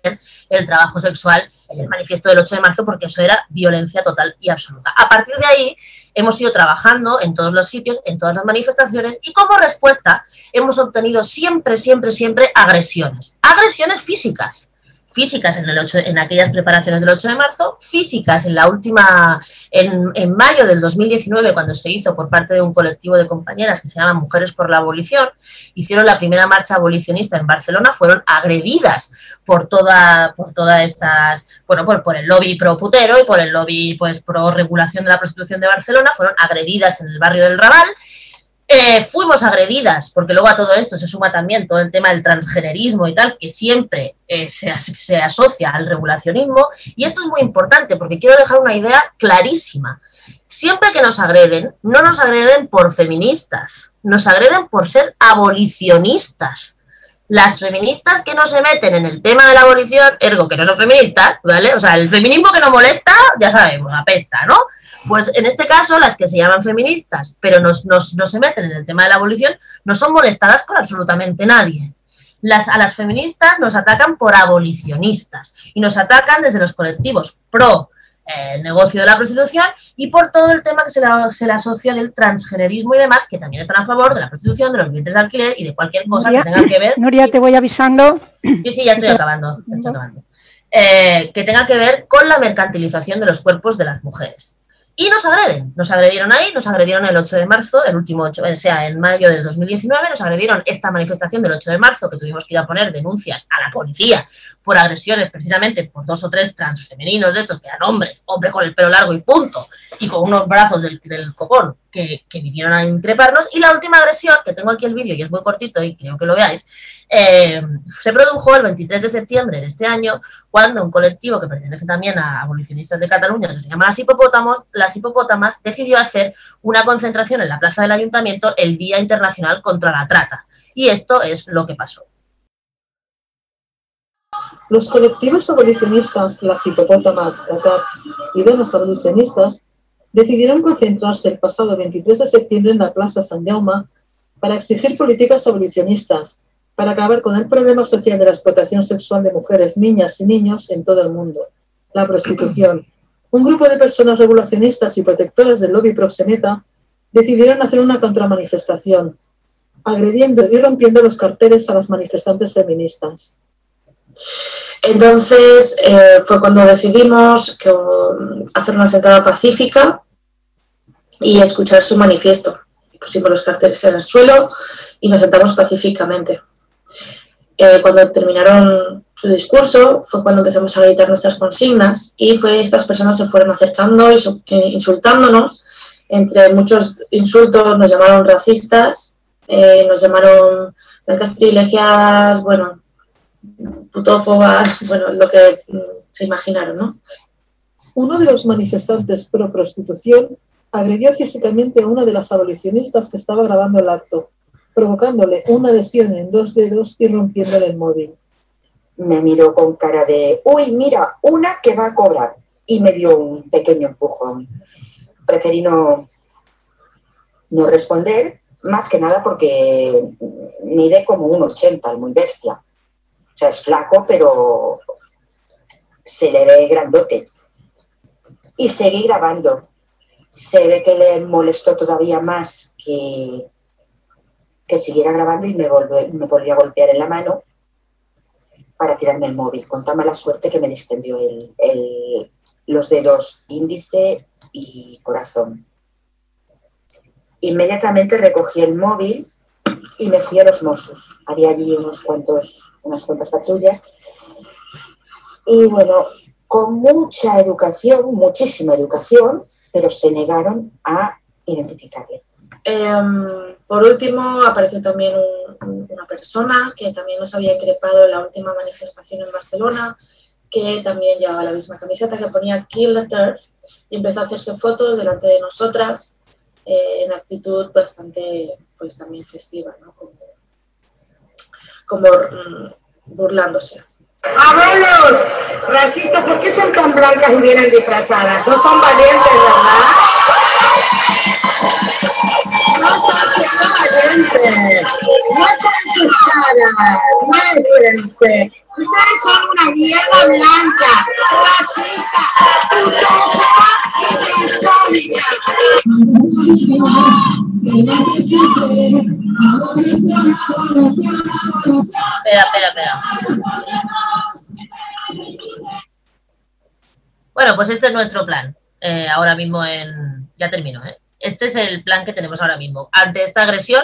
el trabajo sexual en el manifiesto del 8 de marzo porque eso era violencia total y absoluta. A partir de ahí hemos ido trabajando en todos los sitios, en todas las manifestaciones y como respuesta hemos obtenido siempre, siempre, siempre agresiones. Agresiones físicas físicas en, el en aquellas preparaciones del 8 de marzo, físicas en la última, en, mayo del 2019, cuando se hizo por parte de un colectivo de compañeras que se llama Mujeres por la Abolición, hicieron la primera marcha abolicionista en Barcelona, fueron agredidas por toda, por todas estas, bueno, por, por el lobby pro putero y por el lobby pues pro regulación de la prostitución de Barcelona, fueron agredidas en el barrio del Raval eh, fuimos agredidas, porque luego a todo esto se suma también todo el tema del transgenerismo y tal, que siempre eh, se, se, asocia al regulacionismo. Y esto es muy importante porque quiero dejar una idea clarísima. Siempre que nos agreden, no nos agreden por feministas, nos agreden por ser abolicionistas. Las feministas que no se meten en el tema de la abolición, ergo que no son feministas, ¿vale? O sea, el feminismo que no molesta, ya sabemos, apesta, ¿no? Pues en este caso, las que se llaman feministas, pero no se meten en el tema de la abolición, no son molestadas por absolutamente nadie. Las, a las feministas nos atacan por abolicionistas y nos atacan desde los colectivos pro eh, negocio de la prostitución y por todo el tema que se le, se le asocia del transgenerismo y demás, que también están a favor de la prostitución, de los billetes de alquiler y de cualquier cosa que tenga que ver. Nuria, te voy avisando. Sí, sí, ya estoy acabando. estoy acabando. Eh, que tenga que ver con la mercantilización de los cuerpos de las mujeres y nos agreden. Nos agredieron ahí, nos agredieron el 8 de marzo, el último 8, o sea, en mayo del 2019, nos agredieron esta manifestación del 8 de marzo, que tuvimos que ir a poner denuncias a la policía por agresiones, precisamente por dos o tres transfemeninos de estos, que eran hombres, hombres con el pelo largo y punto, y con unos brazos del, del que vinieron a increparnos. Y la última agresión, que tengo aquí el vídeo y es muy cortito y creo que lo veáis, eh, se produjo el 23 de septiembre de este año, cuando un colectivo que pertenece también a abolicionistas de Cataluña, que se llama Las Hipopótamos, Las Hipopótamas, decidió hacer una concentración en la plaza del ayuntamiento el Día Internacional contra la Trata. Y esto es lo que pasó. Los colectivos abolicionistas, las hipopótamas, CATAR y donas abolicionistas decidieron concentrarse el pasado 23 de septiembre en la Plaza San Jaume para exigir políticas abolicionistas para acabar con el problema social de la explotación sexual de mujeres, niñas y niños en todo el mundo, la prostitución. Un grupo de personas regulacionistas y protectoras del lobby proxeneta decidieron hacer una contramanifestación, agrediendo y rompiendo los carteles a las manifestantes feministas. Entonces eh, fue cuando decidimos um, hacer una sentada pacífica y escuchar su manifiesto. Pusimos los carteles en el suelo y nos sentamos pacíficamente. Eh, cuando terminaron su discurso fue cuando empezamos a gritar nuestras consignas y fue estas personas se fueron acercando y eh, insultándonos. Entre muchos insultos nos llamaron racistas, nos llamaron blancas privilegiadas, bueno, putófobas, bueno, lo que mm, se imaginaron, ¿no? Uno de los manifestantes pro prostitución agredió físicamente a una de las abolicionistas que estaba grabando el acto provocándole una lesión en dos dedos y rompiéndole el móvil. Me miró con cara de, uy, mira, una que va a cobrar. Y me dio un pequeño empujón. Preferí no, no responder, más que nada porque mide como un 80, muy bestia. O sea, es flaco, pero se le ve grandote. Y seguí grabando. Se ve que le molestó todavía más que, que siguiera grabando y me, volvió a golpear en la mano para tirarme el móvil, con tan mala suerte que me distendió el, los dedos índice y corazón. Inmediatamente recogí el móvil y me fui a los Mossos. Había allí unos cuantos, unas cuantas patrullas. Y bueno, con mucha educación, muchísima educación, pero se negaron a identificarle. Em, por último, apareció también una persona que también nos había increpado en la última manifestación en Barcelona, que también llevaba la misma camiseta que ponía Kill the Turf y empezó a hacerse fotos delante de nosotras eh, en actitud bastante, pues también festiva, ¿no? Como, como mm, burlándose. Abuelos, racistas, ¿por qué son tan blancas y vienen disfrazadas? No son valientes, ¿verdad? No están siendo valientes. Muestren sus caras, muéstrense. Ustedes son una mierda blanca, racista, putófoba y transfóbica. Espera, espera, espera. Bueno, pues este es nuestro plan. Eh, ahora mismo en... Ya termino, ¿eh? Este es el plan que tenemos ahora mismo. Ante esta agresión,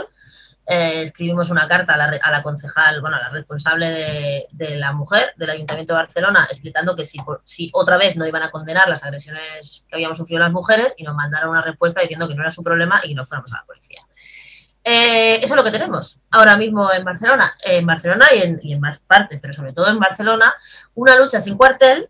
eh, escribimos una carta a la, a la, concejal, bueno, a la responsable de, la mujer del Ayuntamiento de Barcelona, explicando que si, si otra vez no iban a condenar las agresiones que habíamos sufrido las mujeres y nos mandaron una respuesta diciendo que no era su problema y que no fuéramos a la policía. Eh, eso es lo que tenemos ahora mismo en Barcelona, en Barcelona y en, y en, más partes, pero sobre todo en Barcelona, una lucha sin cuartel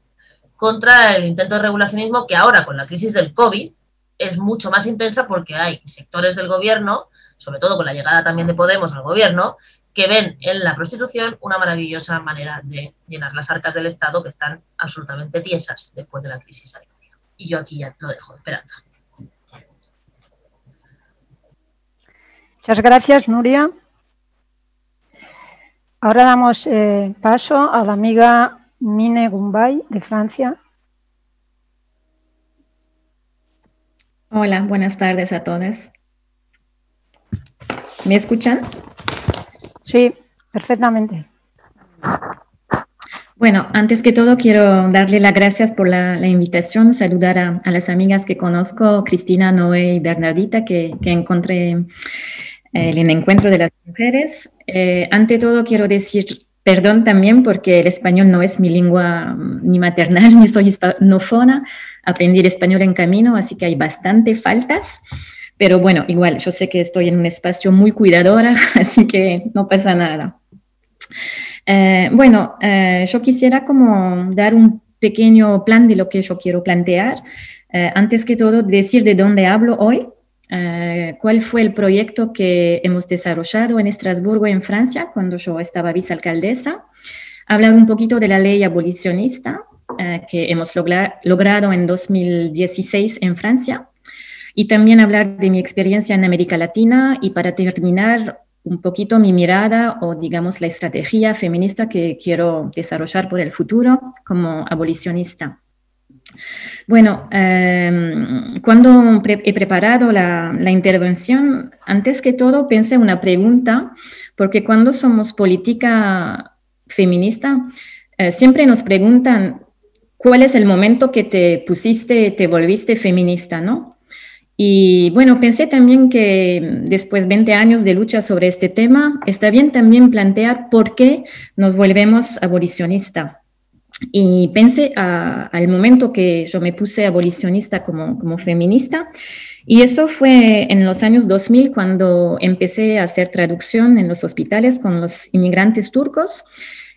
contra el intento de regulacionismo que ahora con la crisis del COVID es mucho más intensa porque hay sectores del gobierno, sobre todo con la llegada también de Podemos al gobierno, que ven en la prostitución una maravillosa manera de llenar las arcas del Estado que están absolutamente tiesas después de la crisis sanitaria. Y yo aquí ya lo dejo, esperando. Muchas gracias, Nuria. Ahora damos eh, paso a la amiga Mine Gumbay de Francia. Hola, buenas tardes a todos. ¿Me escuchan? Sí, perfectamente. Bueno, antes que todo quiero darle las gracias por la, invitación, saludar a, las amigas que conozco, Cristina, Noé y Bernardita, que, encontré en el encuentro de las mujeres. Eh, ante todo quiero decir perdón también porque el español no es mi lengua mm, ni maternal, ni soy hispanófona. Aprendí el español en camino, así que hay bastante faltas. Pero bueno, igual, yo sé que estoy en un espacio muy cuidadora, así que no pasa nada. Eh, bueno, eh, yo quisiera como dar un pequeño plan de lo que yo quiero plantear. Eh, antes que todo, decir de dónde hablo hoy, cuál fue el proyecto que hemos desarrollado en Estrasburgo, en Francia, cuando yo estaba vicealcaldesa. Hablar un poquito de la ley abolicionista que hemos logrado en 2016 en Francia y también hablar de mi experiencia en América Latina y para terminar un poquito mi mirada o digamos la estrategia feminista que quiero desarrollar por el futuro como abolicionista. Bueno, em, cuando he preparado la, intervención, antes que todo pensé una pregunta, porque cuando somos política feminista, eh, siempre nos preguntan cuál es el momento que te pusiste, te volviste feminista, ¿no? Y bueno, pensé también que después de 20 años de lucha sobre este tema, está bien también plantear por qué nos volvemos abolicionista. Y pensé al momento que yo me puse abolicionista como, como feminista, y eso fue en los años 2000 cuando empecé a hacer traducción en los hospitales con los inmigrantes turcos.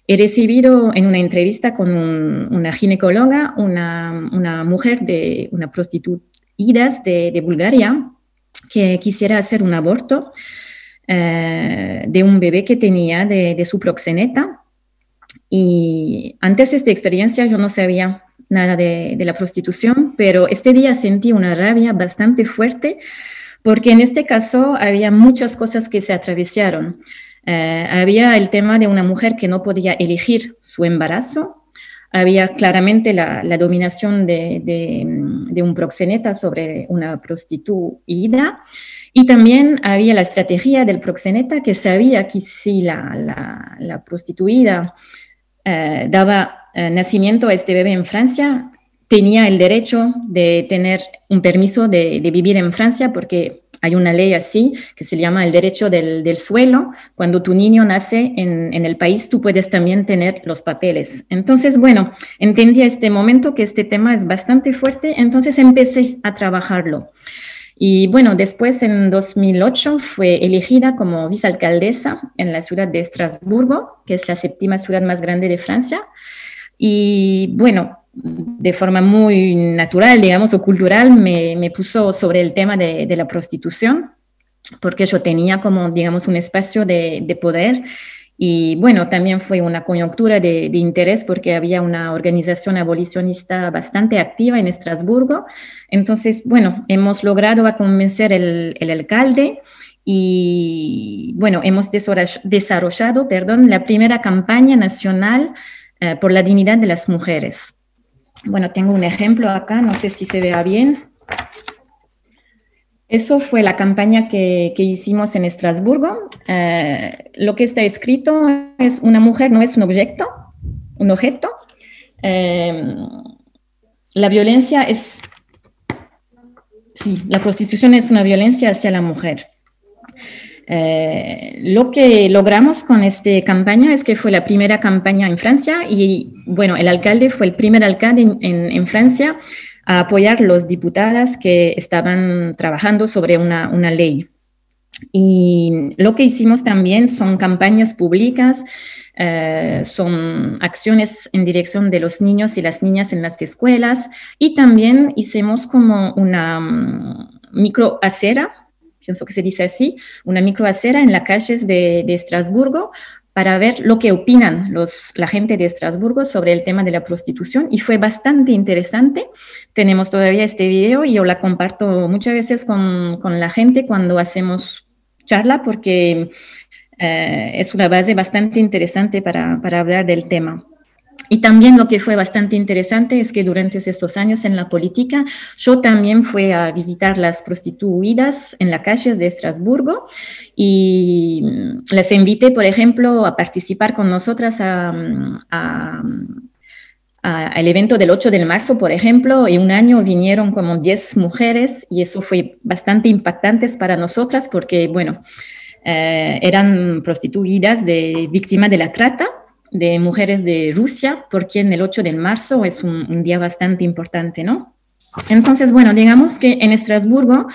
He recibido en una entrevista con una ginecóloga, una, una, mujer de una prostituta Idas de, Bulgaria, que quisiera hacer un aborto eh, de un bebé que tenía de, su proxeneta. Y antes de esta experiencia yo no sabía nada de, la prostitución, pero este día sentí una rabia bastante fuerte porque en este caso había muchas cosas que se atravesaron. Eh, había el tema de una mujer que no podía elegir su embarazo, había claramente la, dominación de, un proxeneta sobre una prostituida y también había la estrategia del proxeneta que sabía que si la, prostituida eh, daba eh, nacimiento a este bebé en Francia, tenía el derecho de tener un permiso de, de vivir en Francia porque hay una ley así que se llama el derecho del, suelo. Cuando tu niño nace en, el país, tú puedes también tener los papeles. Entonces, bueno, entendí a este momento que este tema es bastante fuerte, entonces empecé a trabajarlo. Y bueno, después en 2008 fue elegida como vicealcaldesa en la ciudad de Estrasburgo, que es la séptima ciudad más grande de Francia. Y bueno, de forma muy natural, digamos, o cultural, me, puso sobre el tema de, la prostitución, porque yo tenía como, digamos, un espacio de, poder. Y bueno, también fue una coyuntura de, interés porque había una organización abolicionista bastante activa en Estrasburgo. Entonces, bueno, hemos logrado convencer el, el alcalde y bueno, hemos desarrollado, perdón, la primera campaña nacional eh, por la dignidad de las mujeres. Bueno, tengo un ejemplo acá, no sé si se vea bien. Eso fue la campaña que, hicimos en Estrasburgo. Eh, lo que está escrito es una mujer no es un objeto, un objeto. Eh, la violencia es, sí, la prostitución es una violencia hacia la mujer. Eh, lo que logramos con esta campaña es que fue la primera campaña en Francia y, bueno, el alcalde fue el primer alcalde en, Francia a apoyar los diputadas que estaban trabajando sobre una, ley. Y lo que hicimos también son campañas públicas, eh, son acciones en dirección de los niños y las niñas en las escuelas y también hicimos como una mm, microacera, pienso que se dice así, una microacera en las calles de, de Estrasburgo para ver lo que opinan la gente de Estrasburgo sobre el tema de la prostitución y fue bastante interesante. Tenemos todavía este video y yo la comparto muchas veces con, con la gente cuando hacemos charla porque eh, es una base bastante interesante para, para hablar del tema. Y también lo que fue bastante interesante es que durante estos años en la política, yo también fui a visitar las prostituidas en las calles de Estrasburgo y les invité, por ejemplo, a participar con nosotras al evento del 8 de marzo, por ejemplo, y un año vinieron como 10 mujeres y eso fue bastante impactante para nosotras porque, bueno, eh, eran prostituidas de víctimas de la trata de mujeres de Rusia, porque en el 8 de marzo es un, día bastante importante, ¿no? Entonces, bueno, digamos que en Estrasburgo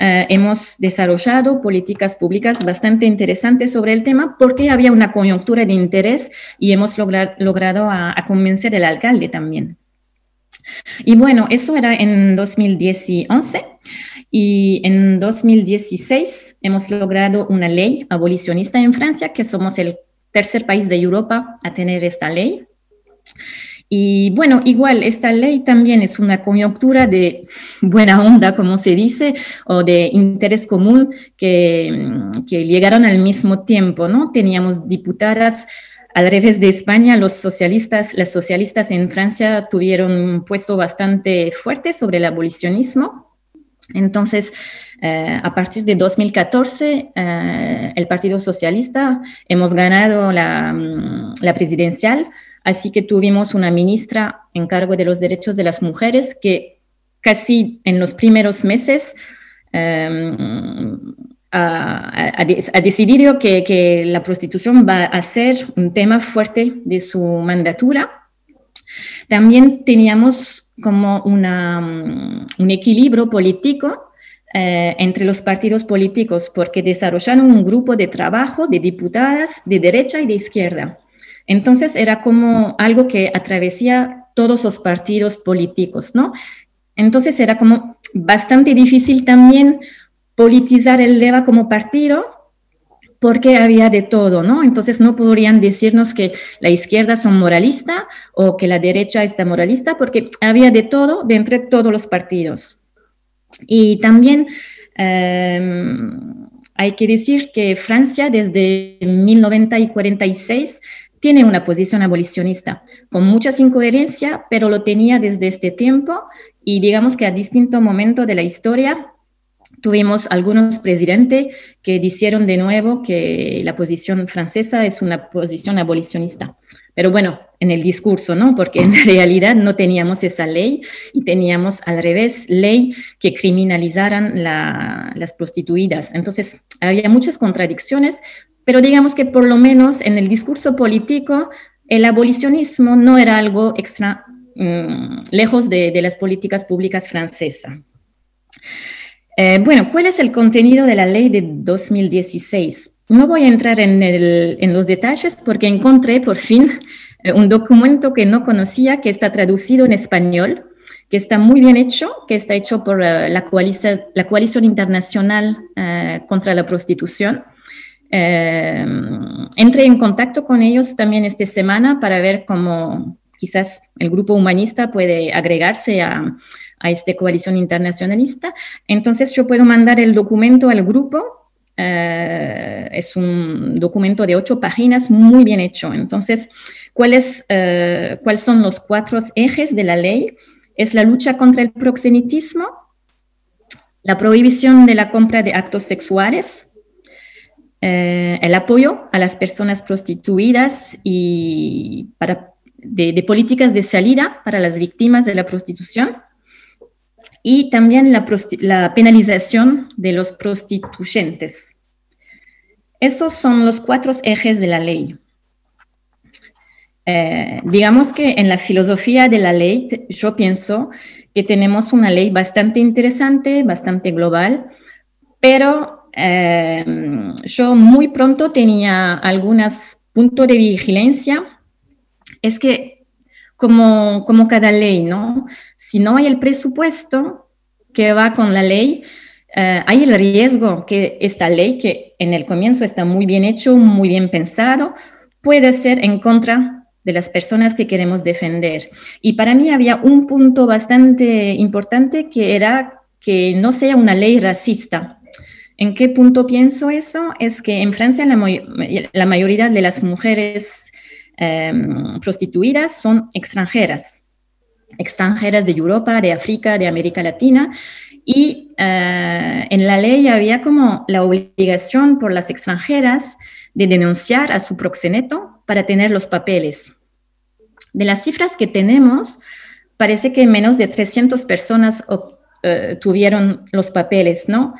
eh, hemos desarrollado políticas públicas bastante interesantes sobre el tema porque había una coyuntura de interés y hemos logrado a, convencer al alcalde también. Y bueno, eso era en 2011 y en 2016 hemos logrado una ley abolicionista en Francia, que somos el tercer país de Europa a tener esta ley. Y bueno, igual, esta ley también es una coyuntura de buena onda, como se dice, o de interés común que, que llegaron al mismo tiempo, ¿no? Teníamos diputadas al revés de España, los socialistas, las socialistas en Francia tuvieron un puesto bastante fuerte sobre el abolicionismo. Entonces, eh, a partir de 2014, eh, el Partido Socialista hemos ganado mm, la, presidencial, así que tuvimos una ministra en cargo de los derechos de las mujeres que casi en los primeros meses em, ha, decidido que, que, la prostitución va a ser un tema fuerte de su mandatura. También teníamos como una, mm, un equilibrio político eh, entre los partidos políticos porque desarrollaron un grupo de trabajo de diputadas de derecha y de izquierda. Entonces era como algo que atravesía todos los partidos políticos, ¿no? Entonces era como bastante difícil también politizar el LEVA como partido porque había de todo, ¿no? Entonces no podrían decirnos que la izquierda son moralista o que la derecha está moralista porque había de todo de entre todos los partidos. Y también em, hay que decir que Francia desde 1946 tiene una posición abolicionista, con mucha incoherencia, pero lo tenía desde este tiempo y digamos que a distinto momento de la historia tuvimos algunos presidentes que dijeron de nuevo que la posición francesa es una posición abolicionista. Pero bueno, en el discurso, ¿no? Porque en realidad no teníamos esa ley y teníamos al revés ley que criminalizaran las prostituidas. Entonces, había muchas contradicciones, pero digamos que por lo menos en el discurso político, el abolicionismo no era algo extra mm, lejos de, las políticas públicas francesas. Eh, bueno, ¿cuál es el contenido de la ley de 2016? No voy a entrar en, los detalles porque encontré por fin un documento que no conocía, que está traducido en español, que está muy bien hecho, que está hecho por eh, la, coalición, Internacional eh, contra la Prostitución. entré en contacto con ellos también esta semana para ver cómo quizás el grupo humanista puede agregarse a, a esta coalición internacionalista. Entonces yo puedo mandar el documento al grupo eh, es un documento de ocho páginas muy bien hecho. Entonces, ¿cuáles, eh, ¿cuáles son los cuatro ejes de la ley? Es la lucha contra el proxenetismo, la prohibición de la compra de actos sexuales, eh, el apoyo a las personas prostituidas y para, de, políticas de salida para las víctimas de la prostitución, y también la, penalización de los prostituyentes. Esos son los cuatro ejes de la ley. Eh, digamos que en la filosofía de la ley, yo pienso que tenemos una ley bastante interesante, bastante global, pero eh, yo muy pronto tenía algunos puntos de vigilancia. Es que como, como cada ley, ¿no? Si no hay el presupuesto que va con la ley, eh, hay el riesgo que esta ley, que en el comienzo está muy bien hecho, muy bien pensado, puede ser en contra de las personas que queremos defender. Y para mí había un punto bastante importante que era que no sea una ley racista. ¿En qué punto pienso eso? Es que en Francia la, mayoría de las mujeres em, prostituidas son extranjeras, extranjeras de Europa, de África, de América Latina, y eh, en la ley había como la obligación por las extranjeras de denunciar a su proxeneto para tener los papeles. De las cifras que tenemos, parece que menos de 300 personas eh, tuvieron los papeles, ¿no?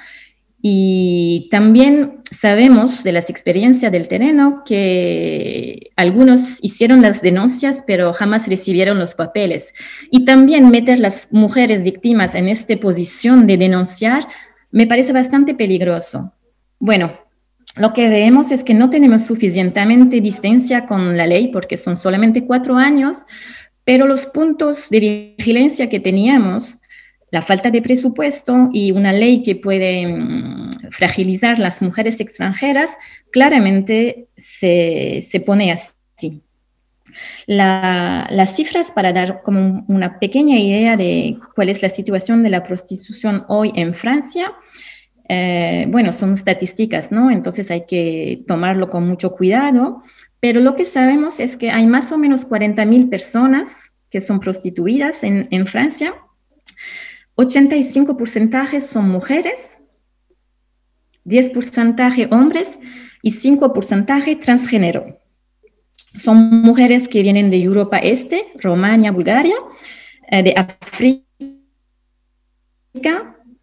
Y también sabemos de las experiencias del terreno que algunos hicieron las denuncias, pero jamás recibieron los papeles. Y también meter las mujeres víctimas en esta posición de denunciar me parece bastante peligroso. Bueno, lo que vemos es que no tenemos suficientemente distancia con la ley porque son solamente cuatro años, pero los puntos de vigilancia que teníamos la falta de presupuesto y una ley que puede mm, fragilizar las mujeres extranjeras, claramente se, pone así. las cifras para dar como una pequeña idea de cuál es la situación de la prostitución hoy en Francia, eh, bueno, son estadísticas, ¿no? Entonces hay que tomarlo con mucho cuidado, pero lo que sabemos es que hay más o menos 40.000 personas que son prostituidas en, en Francia 85 porcentajes son mujeres, 10 porcentaje hombres y 5 porcentaje transgénero. Son mujeres que vienen de Europa Este, Romania, Bulgaria, eh, de África,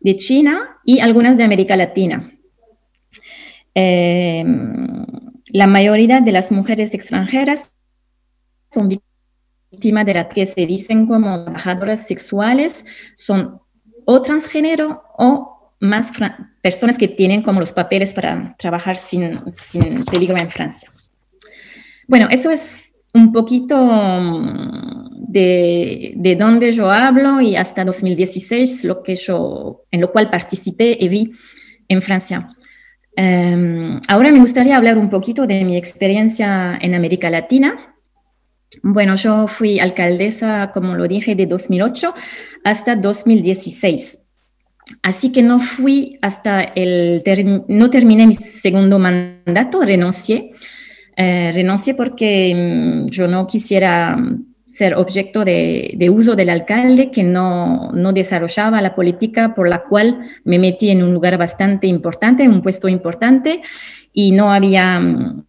de China y algunas de América Latina. Eh, la mayoría de las mujeres extranjeras son víctimas de las que se dicen como trabajadoras sexuales, son o transgénero o más personas que tienen como los papeles para trabajar sin, sin peligro en Francia. Bueno, eso es un poquito mm, de, de dónde yo hablo y hasta 2016 lo que yo, en lo cual participé y vi en Francia. Em, ahora me gustaría hablar un poquito de mi experiencia en América Latina bueno, yo fui alcaldesa, como lo dije, de 2008 hasta 2016. Así que no fui hasta el, no terminé mi segundo mandato, renuncié. Eh, renuncié porque mm, yo no quisiera ser objeto de, de, uso del alcalde que no, no desarrollaba la política por la cual me metí en un lugar bastante importante, en un puesto importante, y no había mm,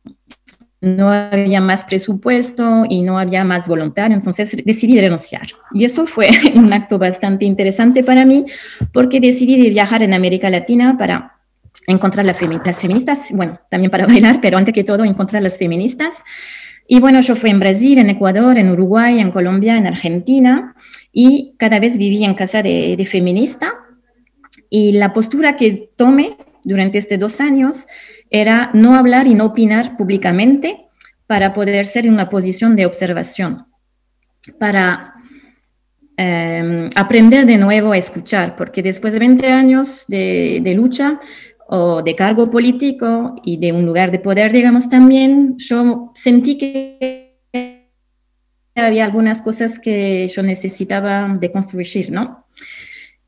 no había más presupuesto y no había más voluntario, entonces decidí renunciar. Y eso fue un acto bastante interesante para mí porque decidí viajar en América Latina para encontrar las, feministas, bueno, también para bailar, pero antes que todo encontrar las feministas. Y bueno, yo fui en Brasil, en Ecuador, en Uruguay, en Colombia, en Argentina y cada vez viví en casa de, de feminista. Y la postura que tomé durante estos dos años era no hablar y no opinar públicamente para poder ser en una posición de observación, para em, aprender de nuevo a escuchar, porque después de 20 años de, lucha o de cargo político y de un lugar de poder, digamos también, yo sentí que había algunas cosas que yo necesitaba de construir, ¿no?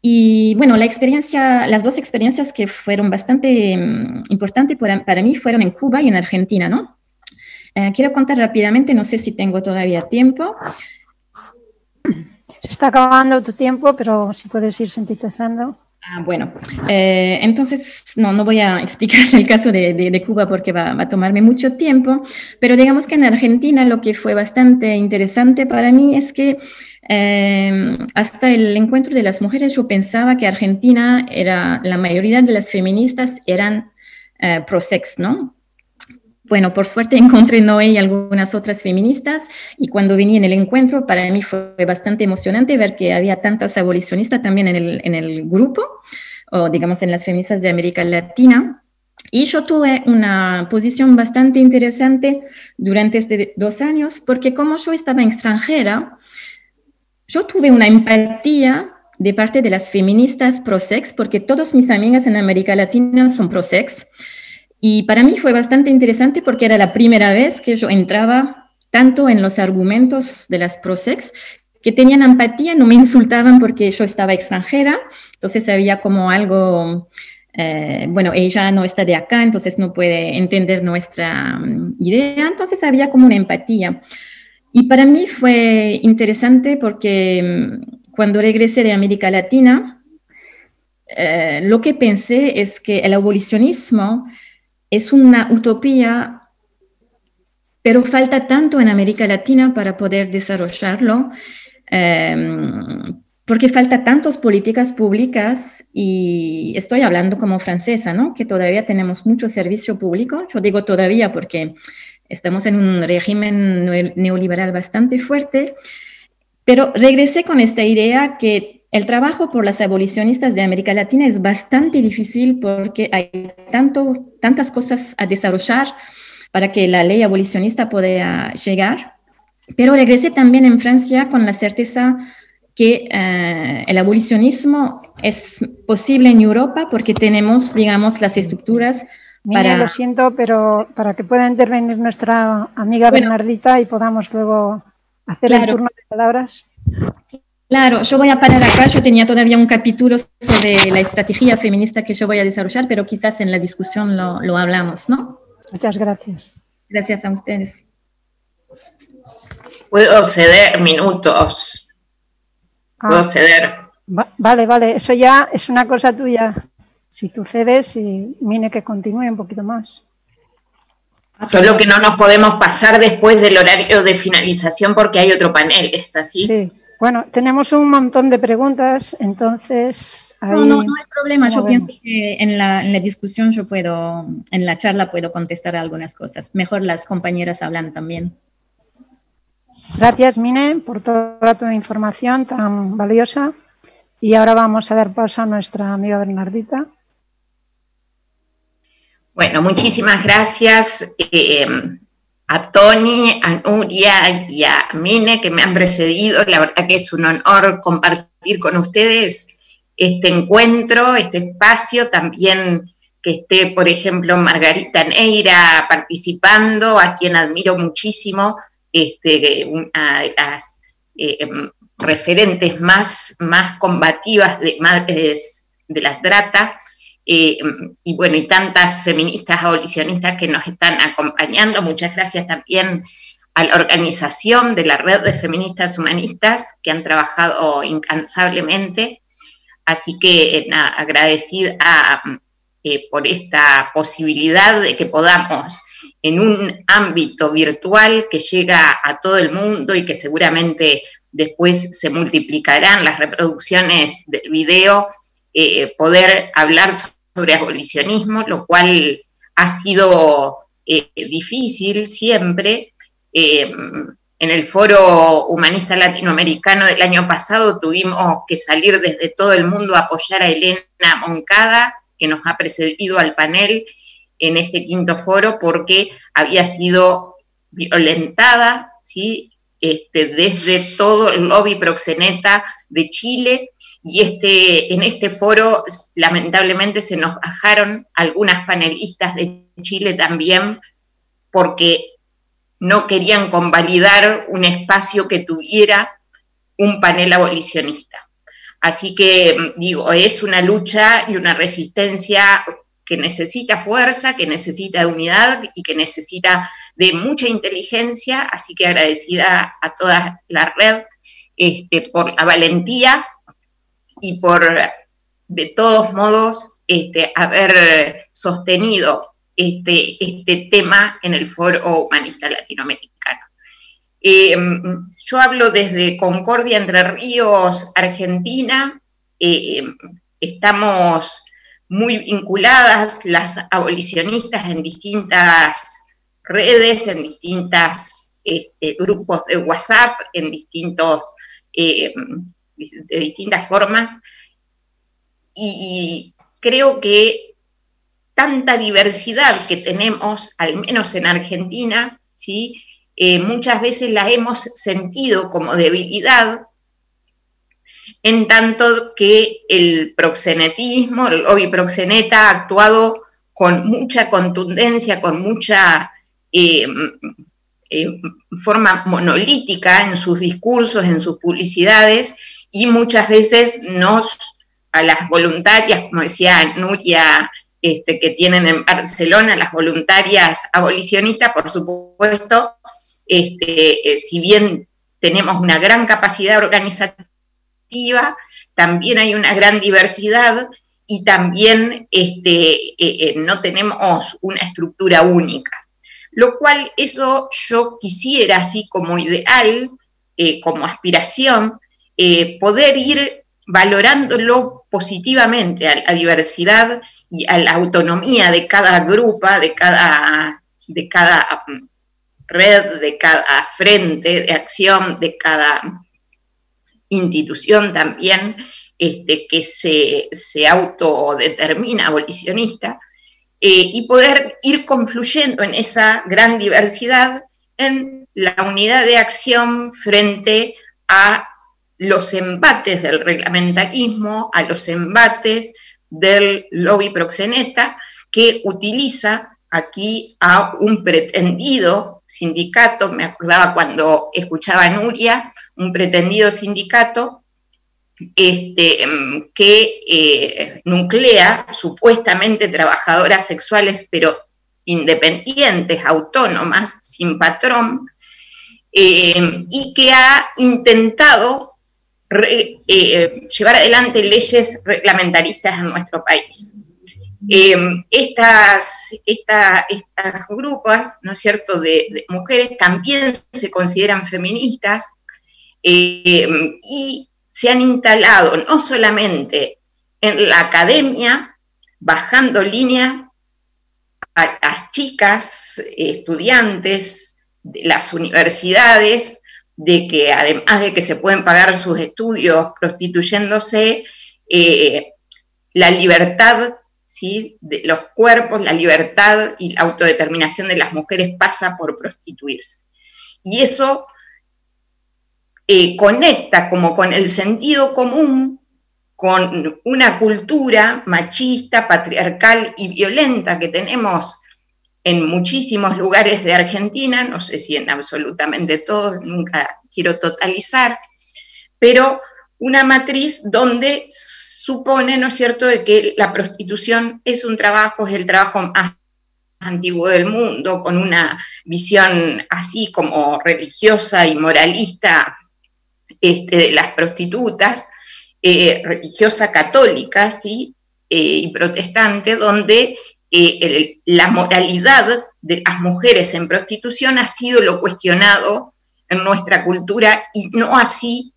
Y bueno, la experiencia, las dos experiencias que fueron bastante mm, importantes para, mí fueron en Cuba y en Argentina, ¿no? Eh, quiero contar rápidamente, no sé si tengo todavía tiempo. Se está acabando tu tiempo, pero si puedes ir sintetizando. Ah, bueno, eh, entonces no, no voy a explicar el caso de, Cuba porque va, a tomarme mucho tiempo, pero digamos que en Argentina lo que fue bastante interesante para mí es que eh, hasta el encuentro de las mujeres yo pensaba que Argentina era, la mayoría de las feministas eran eh, pro-sex, ¿no? Bueno, por suerte encontré Noé y algunas otras feministas y cuando vine en el encuentro para mí fue bastante emocionante ver que había tantas abolicionistas también en el, en el grupo o digamos en las feministas de América Latina. Y yo tuve una posición bastante interesante durante estos dos años, porque como yo estaba extranjera, yo tuve una empatía de parte de las feministas pro-sex, porque todas mis amigas en América Latina son pro-sex. Y para mí fue bastante interesante porque era la primera vez que yo entraba tanto en los argumentos de las pro-sex que tenían empatía, no me insultaban porque yo estaba extranjera, entonces había como algo, eh, bueno, ella no está de acá, entonces no puede entender nuestra mm, idea, entonces había como una empatía. Y para mí fue interesante porque mm, cuando regresé de América Latina, eh, lo que pensé es que el abolicionismo es una utopía, pero falta tanto en América Latina para poder desarrollarlo, eh, porque falta tantas políticas públicas y estoy hablando como francesa, ¿no? Que todavía tenemos mucho servicio público. Yo digo todavía porque estamos en un régimen neoliberal bastante fuerte pero regresé con esta idea que el trabajo por las abolicionistas de América Latina es bastante difícil porque hay tanto, tantas cosas a desarrollar para que la ley abolicionista pueda llegar. Pero regresé también en Francia con la certeza que eh, el abolicionismo es posible en Europa porque tenemos, digamos, las estructuras para... lo siento, pero para que pueda intervenir nuestra amiga Bernardita y podamos luego hacer el turno de palabras. Claro, yo voy a parar acá. Yo tenía todavía un capítulo sobre la estrategia feminista que yo voy a desarrollar, pero quizás en la discusión lo, lo hablamos, ¿no? Muchas gracias. Gracias a ustedes. Puedo ceder minutos. Puedo ah. ceder. vale, vale. Eso ya es una cosa tuya. Si tú cedes y Mine que continúe un poquito más. Solo que no nos podemos pasar después del horario de finalización porque hay otro panel, ¿está así? Sí. Bueno, tenemos un montón de preguntas, entonces... No, no, no hay problema. Yo pienso que en la, en la, discusión yo puedo, en la charla puedo contestar algunas cosas. Mejor las compañeras hablan también. Gracias, Mine, por toda tu información tan valiosa. Y ahora vamos a dar paso a nuestra amiga Bernardita. Bueno, muchísimas gracias eh, a Tony, a Nuria y a Mine que me han precedido. La verdad que es un honor compartir con ustedes este encuentro, este espacio, también que esté, por ejemplo, Margarita Neira participando, a quien admiro muchísimo, este, a, las eh, em, referentes más, más combativas de, de la trata. Eh, y bueno, y tantas feministas abolicionistas que nos están acompañando. Muchas gracias también a la organización de la Red de Feministas Humanistas que han trabajado incansablemente. Así que eh, agradecida eh, por esta posibilidad de que podamos en un ámbito virtual que llega a todo el mundo y que seguramente después se multiplicarán las reproducciones del video, poder hablar sobre abolicionismo, lo cual ha sido eh, difícil siempre. Eh, en el foro humanista latinoamericano del año pasado tuvimos que salir desde todo el mundo a apoyar a Elena Moncada, que nos ha precedido al panel en este quinto foro, porque había sido violentada ¿sí? este, desde todo el lobby proxeneta de Chile y este, en este foro lamentablemente se nos bajaron algunas panelistas de Chile también porque no querían convalidar un espacio que tuviera un panel abolicionista. Así que digo, es una lucha y una resistencia que necesita fuerza, que necesita unidad y que necesita de mucha inteligencia, así que agradecida a toda la red este, por la valentía y por, de todos modos, este, haber sostenido este, este tema en el Foro Humanista Latinoamericano. Eh, yo hablo desde Concordia Entre Ríos, Argentina. Eh, estamos muy vinculadas las abolicionistas en distintas redes, en distintos este, grupos de WhatsApp, en distintos eh, de distintas formas. Y, creo que tanta diversidad que tenemos, al menos en Argentina, ¿sí? Eh, muchas veces la hemos sentido como debilidad, en tanto que el proxenetismo, el lobby proxeneta ha actuado con mucha contundencia, con mucha eh, eh, forma monolítica en sus discursos, en sus publicidades, y muchas veces nos, a las voluntarias, como decía Nuria, este, que tienen en Barcelona, las voluntarias abolicionistas, por supuesto, este, eh, si bien tenemos una gran capacidad organizativa, también hay una gran diversidad y también este, eh, eh, no tenemos una estructura única. Lo cual eso yo quisiera, así como ideal, como aspiración, poder ir valorándolo positivamente a la diversidad y a la autonomía de cada grupo, de cada, de cada mm, red, de cada frente de acción, de cada institución también este, que se, se autodetermina abolicionista, eh, y poder ir confluyendo en esa gran diversidad en la unidad de acción frente a los embates del reglamentarismo, a los embates del lobby proxeneta, que utiliza aquí a un pretendido sindicato, me acordaba cuando escuchaba a Nuria, un pretendido sindicato este, em, que eh, nuclea supuestamente trabajadoras sexuales, pero independientes, autónomas, sin patrón, eh, y que ha intentado eh, llevar adelante leyes reglamentaristas en nuestro país. Eh, estas, estas grupos, ¿no es cierto?, de, mujeres también se consideran feministas eh, y se han instalado no solamente en la academia, bajando línea a las chicas estudiantes de las universidades, de que además de que se pueden pagar sus estudios prostituyéndose, eh, la libertad ¿sí? de los cuerpos, la libertad y la autodeterminación de las mujeres pasa por prostituirse. Y eso eh, conecta como con el sentido común, con una cultura machista, patriarcal y violenta que tenemos en muchísimos lugares de Argentina, no sé si en absolutamente todos, nunca quiero totalizar, pero una matriz donde supone, ¿no es cierto?, de que la prostitución es un trabajo, es el trabajo más antiguo del mundo, con una visión así como religiosa y moralista este, de las prostitutas, eh, religiosa católica. Eh, y protestante, donde eh, la moralidad de las mujeres en prostitución ha sido lo cuestionado en nuestra cultura y no así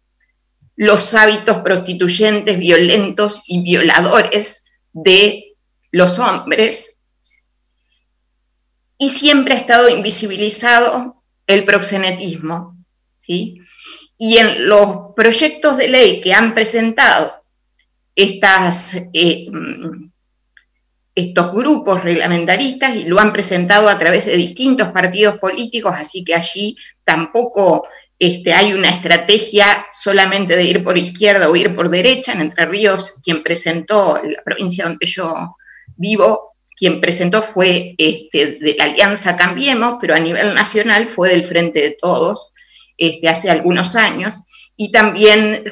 los hábitos prostituyentes, violentos y violadores de los hombres. Y siempre ha estado invisibilizado el proxenetismo. ¿sí? Y en los proyectos de ley que han presentado estas eh, estos grupos reglamentaristas y lo han presentado a través de distintos partidos políticos, así que allí tampoco este, hay una estrategia solamente de ir por izquierda o ir por derecha. En Entre Ríos, quien presentó, la provincia donde yo vivo, quien presentó fue este, de la Alianza Cambiemos, pero a nivel nacional fue del Frente de Todos este, hace algunos años. Y también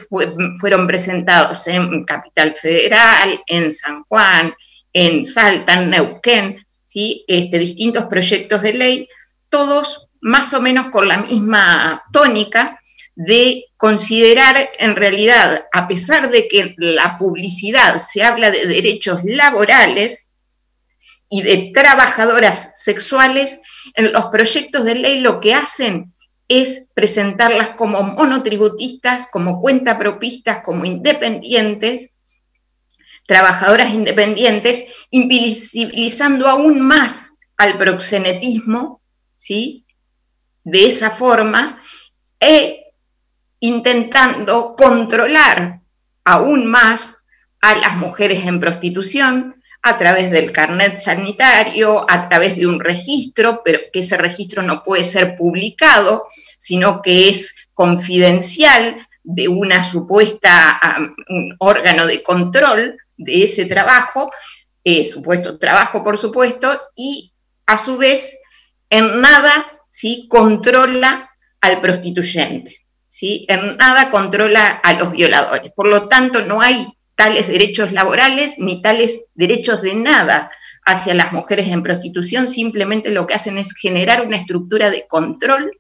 fueron presentados en Capital Federal, en San Juan, en Salta, en Neuquén, ¿sí? este, distintos proyectos de ley, todos más o menos con la misma tónica de considerar en realidad, a pesar de que la publicidad se habla de derechos laborales y de trabajadoras sexuales, en los proyectos de ley lo que hacen es presentarlas como monotributistas, como cuentapropistas, como independientes, trabajadoras independientes, invisibilizando aún más al proxenetismo, ¿sí? De esa forma, e intentando controlar aún más a las mujeres en prostitución, a través del carnet sanitario, a través de un registro, pero que ese registro no puede ser publicado, sino que es confidencial de una supuesta órgano de control de ese trabajo, eh, supuesto trabajo por supuesto, y a su vez en nada ¿sí? controla al prostituyente, ¿sí? en nada controla a los violadores. Por lo tanto, no hay tales derechos laborales ni tales derechos de nada hacia las mujeres en prostitución, simplemente lo que hacen es generar una estructura de control,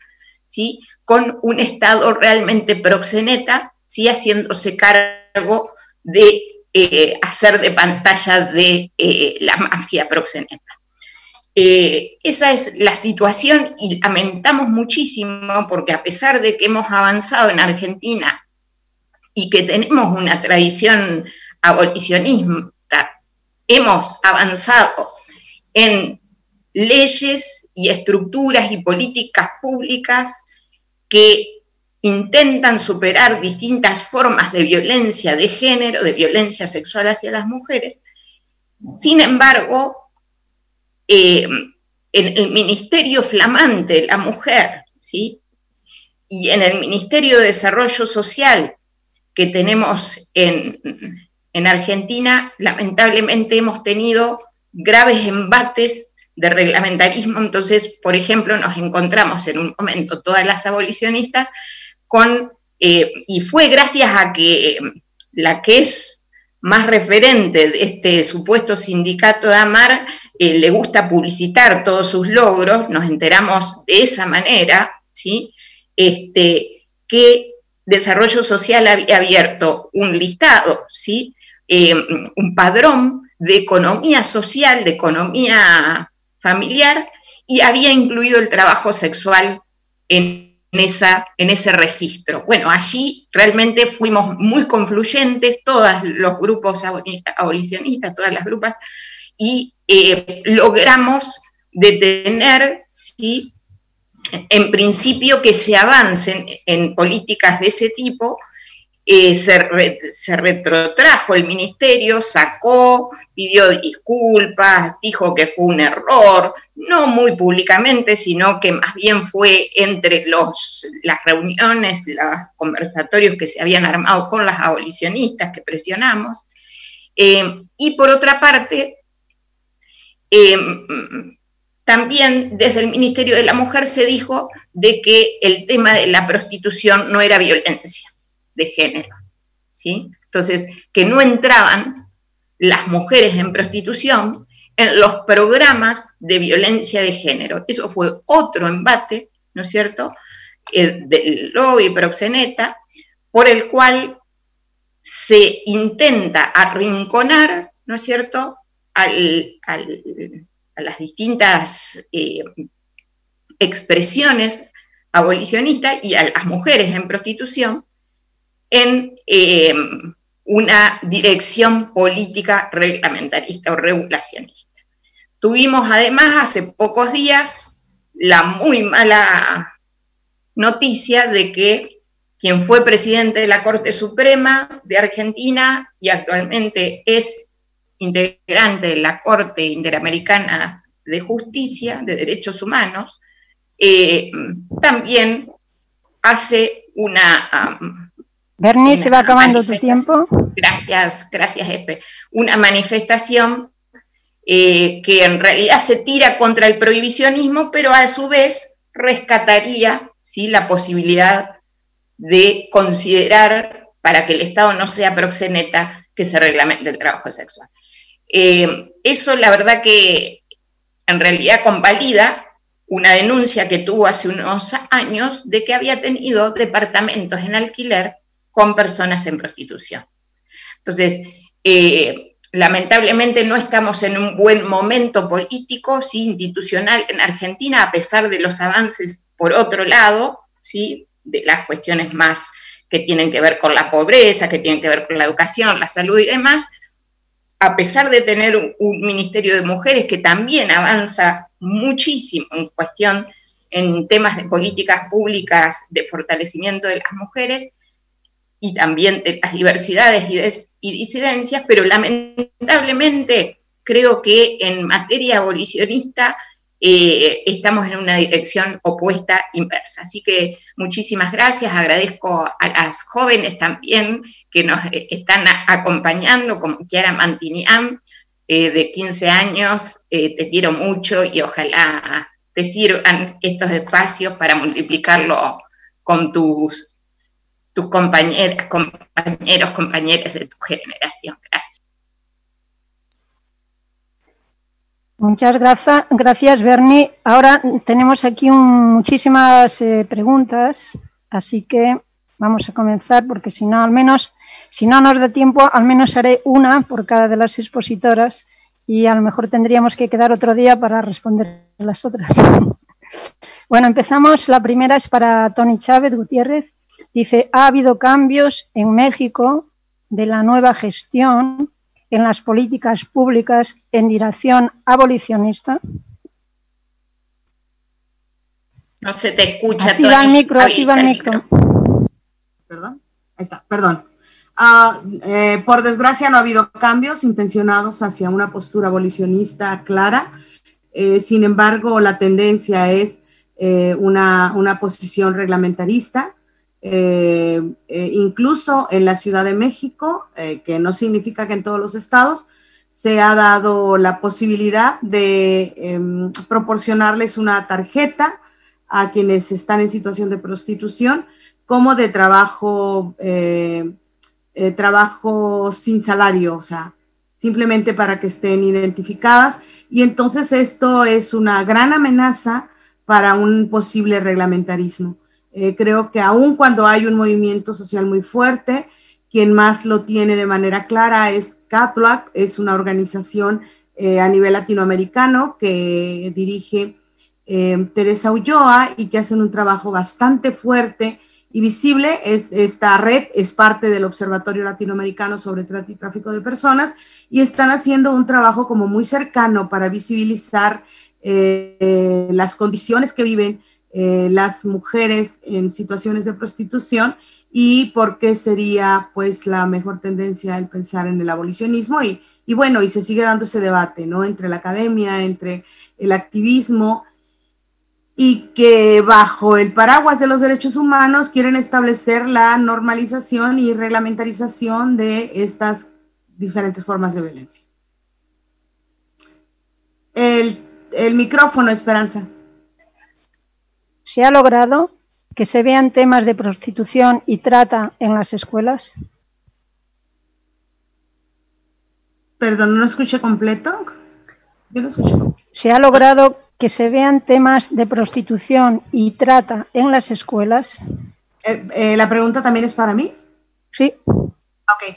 ¿sí? con un Estado realmente proxeneta, ¿sí? haciéndose cargo de eh, hacer de pantalla de eh, la mafia proxeneta. Eh, esa es la situación y lamentamos muchísimo porque a pesar de que hemos avanzado en Argentina y que tenemos una tradición abolicionista, hemos avanzado en leyes y estructuras y políticas públicas que intentan superar distintas formas de violencia de género, de violencia sexual hacia las mujeres. Sin embargo, eh, en el Ministerio Flamante, la mujer, ¿sí? y en el Ministerio de Desarrollo Social, que tenemos en, Argentina, lamentablemente hemos tenido graves embates de reglamentarismo. Entonces, por ejemplo, nos encontramos en un momento todas las abolicionistas eh, y fue gracias a que la que es más referente de este supuesto sindicato de Amar eh, le gusta publicitar todos sus logros, nos enteramos de esa manera, ¿sí? Este, que Desarrollo Social había abierto un listado, ¿sí? Eh, un padrón de economía social, de economía familiar, y había incluido el trabajo sexual en, esa, en ese registro. Bueno, allí realmente fuimos muy confluyentes, todos los grupos abolicionistas, todas las grupas, y eh, logramos detener, ¿sí? en principio, que se avancen en políticas de ese tipo. Eh, se, retrotrajo el ministerio, sacó, pidió disculpas, dijo que fue un error, no muy públicamente, sino que más bien fue entre los, las reuniones, los conversatorios que se habían armado con las abolicionistas que presionamos. Eh, y por otra parte, eh, también desde el Ministerio de la Mujer se dijo de que el tema de la prostitución no era violencia de género, ¿sí? Entonces, que no entraban las mujeres en prostitución en los programas de violencia de género. Eso fue otro embate, ¿no es cierto?, eh, del lobby proxeneta, por el cual se intenta arrinconar, ¿no es cierto?, al, a las distintas eh, expresiones abolicionistas y a las mujeres en prostitución en eh, una dirección política reglamentarista o regulacionista. Tuvimos además hace pocos días la muy mala noticia de que quien fue presidente de la Corte Suprema de Argentina y actualmente es integrante de la Corte Interamericana de Justicia, de Derechos Humanos, eh, también hace una... Bernie, se va acabando su tiempo. Gracias, gracias, Epe. Una manifestación eh, que en realidad se tira contra el prohibicionismo, pero a su vez rescataría ¿sí? la posibilidad de considerar, para que el Estado no sea proxeneta, que se reglamente el trabajo sexual. Eh, eso la verdad que en realidad convalida una denuncia que tuvo hace unos años de que había tenido departamentos en alquiler con personas en prostitución. Entonces, eh, lamentablemente no estamos en un buen momento político, ¿sí? institucional en Argentina, a pesar de los avances por otro lado, ¿sí? de las cuestiones más que tienen que ver con la pobreza, que tienen que ver con la educación, la salud y demás, a pesar de tener un, Ministerio de Mujeres que también avanza muchísimo en cuestión en temas de políticas públicas de fortalecimiento de las mujeres y también de las diversidades y, disidencias, pero lamentablemente creo que en materia abolicionista eh, estamos en una dirección opuesta, inversa. Así que muchísimas gracias, agradezco a las jóvenes también que nos eh, están acompañando, como Kiara Mantinian, eh, de 15 años, te quiero mucho y ojalá te sirvan estos espacios para multiplicarlo con tus, tus compañeras, compañeros, compañeras de tu generación. Gracias. Muchas gracias, gracias Bernie. Ahora tenemos aquí muchísimas eh, preguntas, así que vamos a comenzar porque si no, al menos, si no nos da tiempo, al menos haré una por cada de las expositoras y a lo mejor tendríamos que quedar otro día para responder las otras. bueno, empezamos. La primera es para Tony Chávez Gutiérrez. Dice, ha habido cambios en México de la nueva gestión en las políticas públicas en dirección abolicionista? No se te escucha. Activa el micro, activa el micro. Perdón, ahí está, perdón. Ah, eh, por desgracia no ha habido cambios intencionados hacia una postura abolicionista clara. Eh, sin embargo, la tendencia es eh, una, una, posición reglamentarista eh, eh, incluso en la Ciudad de México, eh, que no significa que en todos los estados, se ha dado la posibilidad de em, proporcionarles una tarjeta a quienes están en situación de prostitución como de trabajo, trabajo sin salario, o sea, simplemente para que estén identificadas. Y entonces esto es una gran amenaza para un posible reglamentarismo. Eh, creo que aun cuando hay un movimiento social muy fuerte, quien más lo tiene de manera clara es CATLAC, es una organización eh, a nivel latinoamericano que dirige eh, Teresa Ulloa y que hacen un trabajo bastante fuerte y visible. Es, esta red es parte del Observatorio Latinoamericano sobre Trata y Tráfico de Personas y están haciendo un trabajo como muy cercano para visibilizar las condiciones que viven eh, las mujeres en situaciones de prostitución y por qué sería pues la mejor tendencia el pensar en el abolicionismo y, y bueno, y se sigue dando ese debate, ¿no? Entre la academia, entre el activismo y que bajo el paraguas de los derechos humanos quieren establecer la normalización y reglamentarización de estas diferentes formas de violencia. El, el micrófono, Esperanza se ha logrado que se vean temas de prostitución y trata en las escuelas? Perdón, no escuché completo. Yo no escuché ¿Se ha logrado que se vean temas de prostitución y trata en las escuelas? Eh, eh, ¿La pregunta también es para mí? Sí. Ok.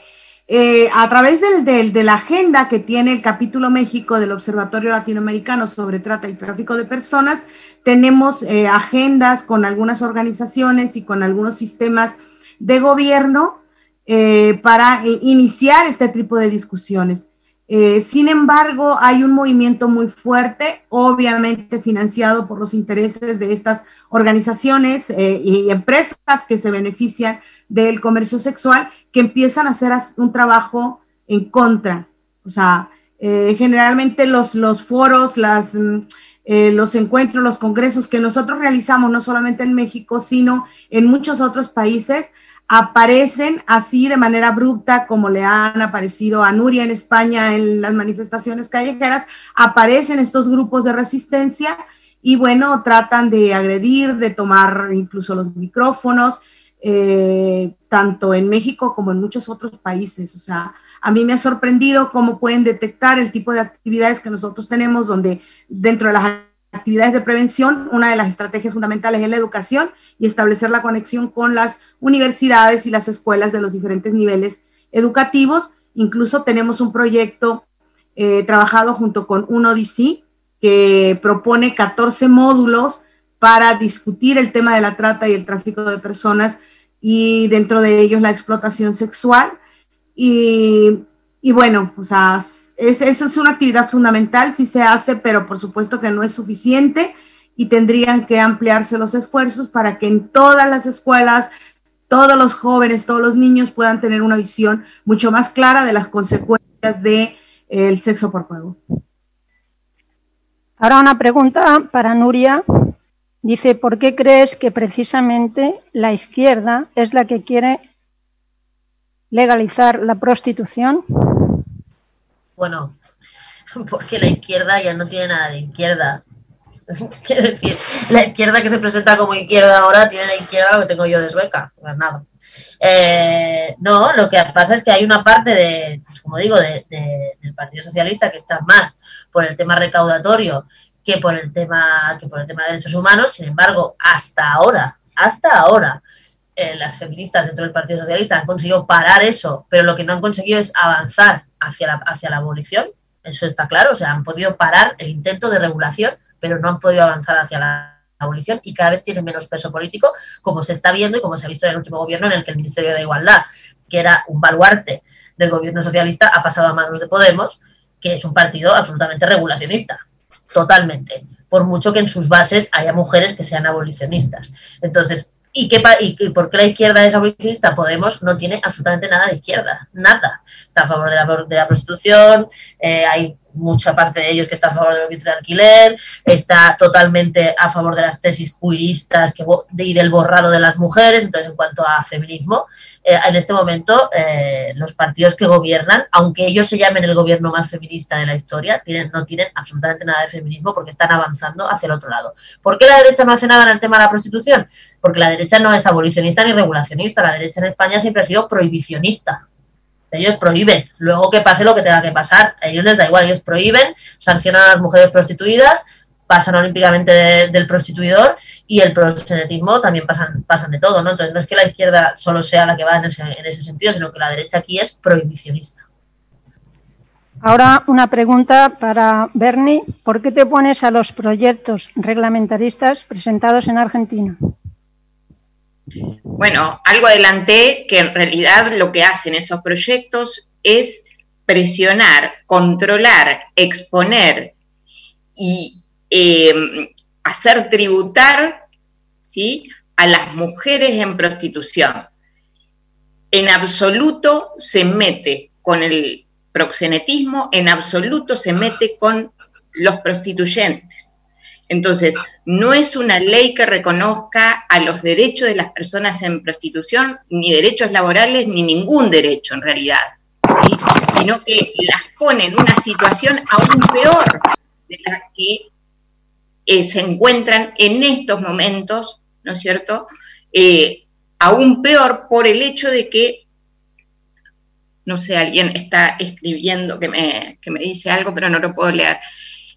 Eh, a través de la agenda que tiene el capítulo México del Observatorio Latinoamericano sobre Trata y Tráfico de Personas, tenemos eh, agendas con algunas organizaciones y con algunos sistemas de gobierno eh, para iniciar este tipo de discusiones. Sin embargo, hay un movimiento muy fuerte, obviamente financiado por los intereses de estas organizaciones y empresas que se benefician del comercio sexual que empiezan a hacer un trabajo en contra. O sea, eh, generalmente los, foros, mm, eh, los encuentros, los congresos que nosotros realizamos, no solamente en México, sino en muchos otros países, aparecen así de manera abrupta, como le han aparecido a Nuria en España en las manifestaciones callejeras, aparecen estos grupos de resistencia y bueno, tratan de agredir, de tomar incluso los micrófonos, eh, tanto en México como en muchos otros países. O sea, a mí me ha sorprendido cómo pueden detectar el tipo de actividades que nosotros tenemos, donde dentro de las actividades de prevención, una de las estrategias fundamentales es la educación y establecer la conexión con las universidades y las escuelas de los diferentes niveles educativos. Incluso tenemos un proyecto eh, trabajado junto con UNODC que propone 14 módulos para discutir el tema de la trata y el tráfico de personas y dentro de ellos la explotación sexual. Y, y bueno, o sea, es, eso es una actividad fundamental, sí se hace, pero por supuesto que no es suficiente y tendrían que ampliarse los esfuerzos para que en todas las escuelas, todos los jóvenes, todos los niños puedan tener una visión mucho más clara de las consecuencias de el sexo por pago. Ahora una pregunta para Nuria. Dice, ¿por qué crees que precisamente la izquierda es la que quiere legalizar la prostitución? Bueno, porque la izquierda ya no tiene nada de izquierda. Quiero decir, la izquierda que se presenta como izquierda ahora tiene la izquierda lo que tengo yo de sueca, pues nada. Eh, no, lo que pasa es que hay una parte de, como digo, del Partido Socialista que está más por el tema recaudatorio que por el tema que por el tema de derechos humanos. Sin embargo, hasta ahora, hasta ahora, eh, las feministas dentro del Partido Socialista han conseguido parar eso, pero lo que no han conseguido es avanzar hacia la, hacia la abolición. Eso está claro, o sea, han podido parar el intento de regulación, pero no han podido avanzar hacia la abolición y cada vez tienen menos peso político, como se está viendo y como se ha visto en el último gobierno en el que el Ministerio de Igualdad, que era un baluarte del gobierno socialista, ha pasado a manos de Podemos, que es un partido absolutamente regulacionista, totalmente, por mucho que en sus bases haya mujeres que sean abolicionistas. Entonces, ¿Y, qué, ¿Y por qué la izquierda es abolicionista? Podemos no tiene absolutamente nada de izquierda, nada. Está a favor de la, de la prostitución, eh, hay mucha parte de ellos que está a favor del de alquiler, está totalmente a favor de las tesis queeristas que, y del borrado de las mujeres. Entonces, en cuanto a feminismo, eh, en este momento eh, los partidos que gobiernan, aunque ellos se llamen el gobierno más feminista de la historia, no tienen absolutamente nada de feminismo porque están avanzando hacia el otro lado. ¿Por qué la derecha no hace nada en el tema de la prostitución? Porque la derecha no es abolicionista ni regulacionista, la derecha en España siempre ha sido prohibicionista. Ellos prohíben. Luego que pase lo que tenga que pasar. A ellos les da igual. Ellos prohíben, sancionan a las mujeres prostituidas, pasan olímpicamente del prostituidor y el proxenetismo también pasan, pasan de todo, ¿no? Entonces no es que la izquierda solo sea la que va en ese, en ese sentido, sino que la derecha aquí es prohibicionista. Ahora una pregunta para Bernie. ¿Por qué te pones a los proyectos reglamentaristas presentados en Argentina? Bueno, algo adelanté que en realidad lo que hacen esos proyectos es presionar, controlar, exponer y eh, hacer tributar ¿sí? a las mujeres en prostitución. En absoluto se mete con el proxenetismo, en absoluto se mete con los prostituyentes. Entonces, no es una ley que reconozca a los derechos de las personas en prostitución, ni derechos laborales, ni ningún derecho en realidad, sino que las pone en una situación aún peor de la que eh, se encuentran en estos momentos, ¿no es cierto? Eh, aún peor por el hecho de que, no sé, alguien está escribiendo que me, que me dice algo, pero no lo puedo leer.